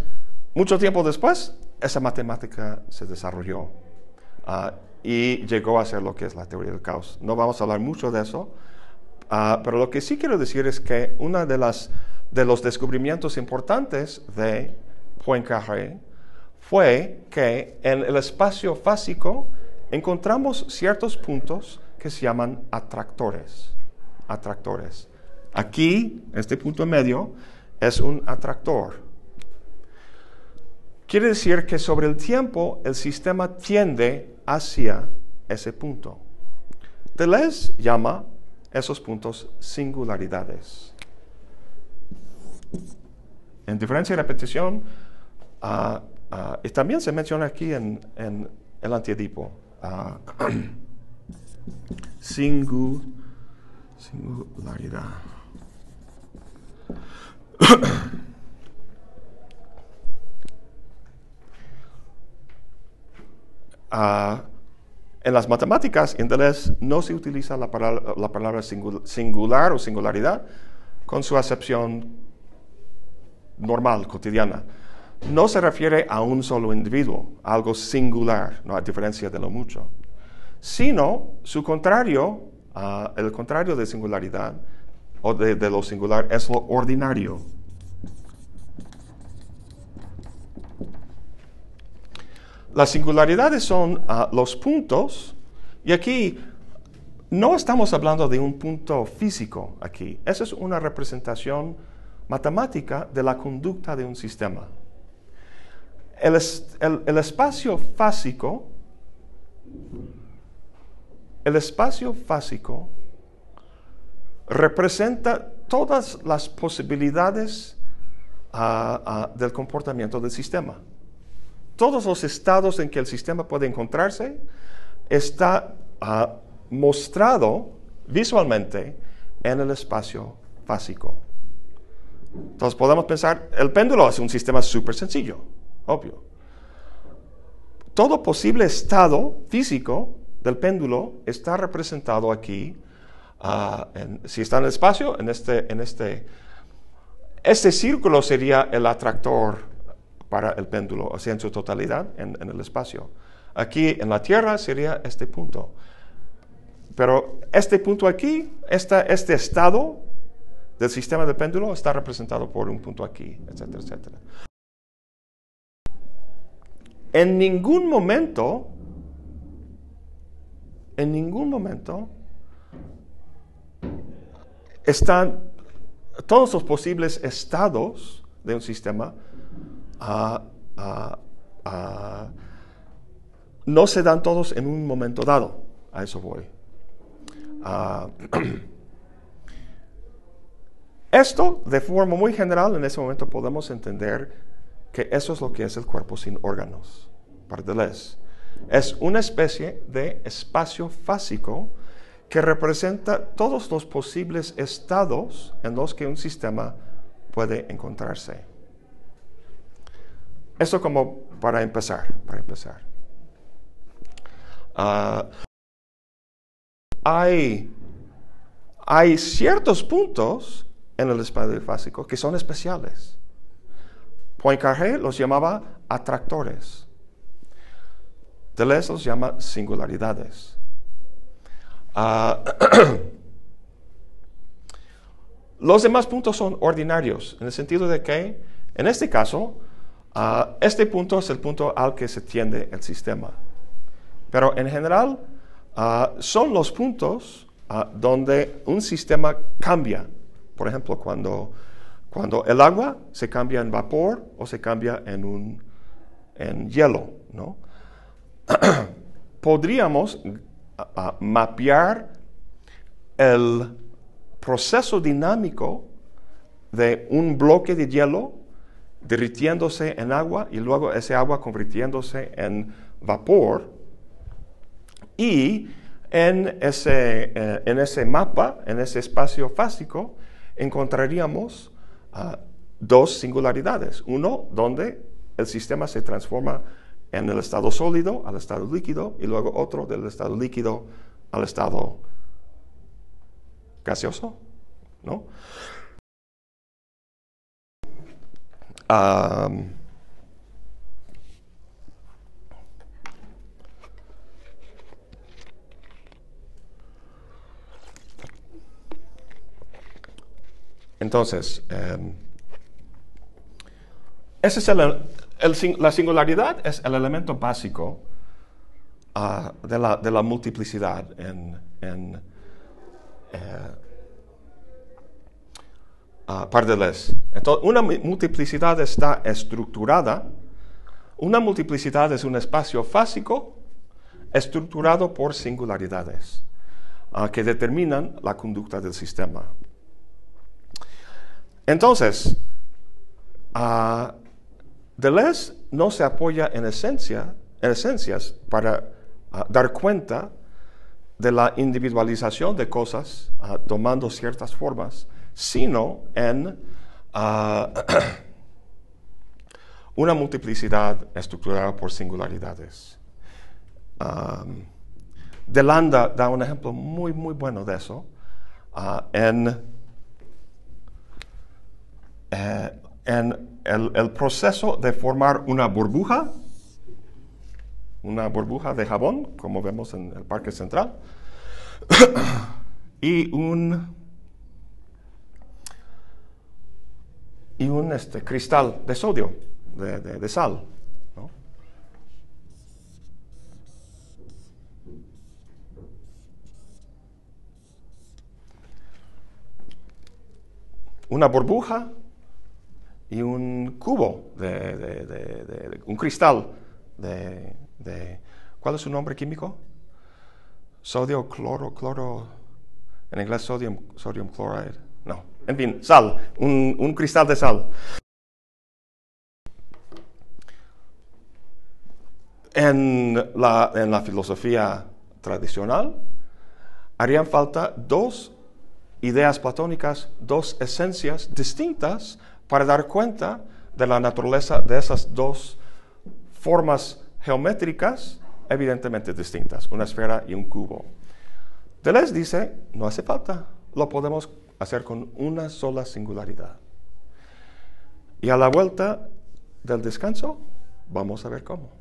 mucho tiempo después, esa matemática se desarrolló ah, y llegó a ser lo que es la teoría del caos. No vamos a hablar mucho de eso, ah, pero lo que sí quiero decir es que uno de, de los descubrimientos importantes de Poincaré fue que en el espacio fásico encontramos ciertos puntos que se llaman atractores. Atractores. Aquí, este punto medio, es un atractor. Quiere decir que sobre el tiempo el sistema tiende hacia ese punto. Deleuze llama esos puntos singularidades. En diferencia y repetición, ah, ah, y también se menciona aquí en, el antiedipo, (clears throat) singularidad. (clears throat) En las matemáticas, en Deleuze, no se utiliza la palabra, la palabra singular o singularidad con su acepción normal, cotidiana no se refiere a un solo individuo, algo singular, ¿no? a diferencia de lo mucho, sino su contrario, ah, el contrario de singularidad o de, lo singular es lo ordinario. Las singularidades son ah, los puntos, y aquí no estamos hablando de un punto físico aquí, esa es una representación matemática de la conducta de un sistema. El, espacio fásico, el espacio fásico representa todas las posibilidades ah, ah, del comportamiento del sistema. Todos los estados en que el sistema puede encontrarse está ah, mostrado visualmente en el espacio fásico. Entonces podemos pensar, el péndulo es un sistema súper sencillo obvio. Todo posible estado físico del péndulo está representado aquí. Ah, si está en el espacio, en este, en este, este círculo sería el atractor para el péndulo, o sea, en su totalidad en, el espacio. Aquí en la Tierra sería este punto. Pero este punto aquí, este estado del sistema de péndulo está representado por un punto aquí, etcétera, etcétera. En ningún momento, en ningún momento están todos los posibles estados de un sistema no se dan todos en un momento dado. A eso voy. (clears throat) esto, de forma muy general, en ese momento podemos entender que eso es lo que es el cuerpo sin órganos. Para Deleuze. Es una especie de espacio fásico que representa todos los posibles estados en los que un sistema puede encontrarse. Eso como para empezar, para empezar. Ah, hay, hay ciertos puntos en el espacio fásico que son especiales. Poincaré los llamaba atractores. Deleuze los llama singularidades. Ah, (clears throat) los demás puntos son ordinarios, en el sentido de que, en este caso, ah, este punto es el punto al que se tiende el sistema. Pero en general, ah, son los puntos donde un sistema cambia. Por ejemplo, cuando, cuando el agua se cambia en vapor o se cambia en, un, en hielo. (clears throat) Podríamos mapear el proceso dinámico de un bloque de hielo derritiéndose en agua y luego ese agua convirtiéndose en vapor. Y en ese, eh, en ese mapa, en ese espacio fásico, encontraríamos ah, dos singularidades. Uno, donde el sistema se transforma en el estado sólido al estado líquido y luego otro del estado líquido al estado gaseoso, ¿no? Entonces, em, ese es el, la singularidad es el elemento básico ah, de, la, multiplicidad en, en eh, uh, Entonces, una multiplicidad está estructurada. Una multiplicidad es un espacio fásico estructurado por singularidades ah, que determinan la conducta del sistema. Entonces, Deleuze no se apoya en, en esencias para ah, dar cuenta de la individualización de cosas ah, tomando ciertas formas, sino en ah, (clears throat) una multiplicidad estructurada por singularidades. Delanda da un ejemplo muy, muy bueno de eso en, eh, en el, proceso de formar una burbuja, una burbuja de jabón, como vemos en el Parque Central, (clears throat) y un, y un este, cristal de sodio, de, sal. Una burbuja y un cubo de, un cristal de, ¿cuál es su nombre químico? Sodio, cloro, cloro, en inglés sodium, sodium chloride, no, en fin, sal, un, cristal de sal. En la, filosofía tradicional harían falta dos ideas platónicas, dos esencias distintas para dar cuenta de la naturaleza de esas dos formas geométricas evidentemente distintas, una esfera y un cubo. Deleuze dice, no hace falta, lo podemos hacer con una sola singularidad. Y a la vuelta del descanso, vamos a ver cómo.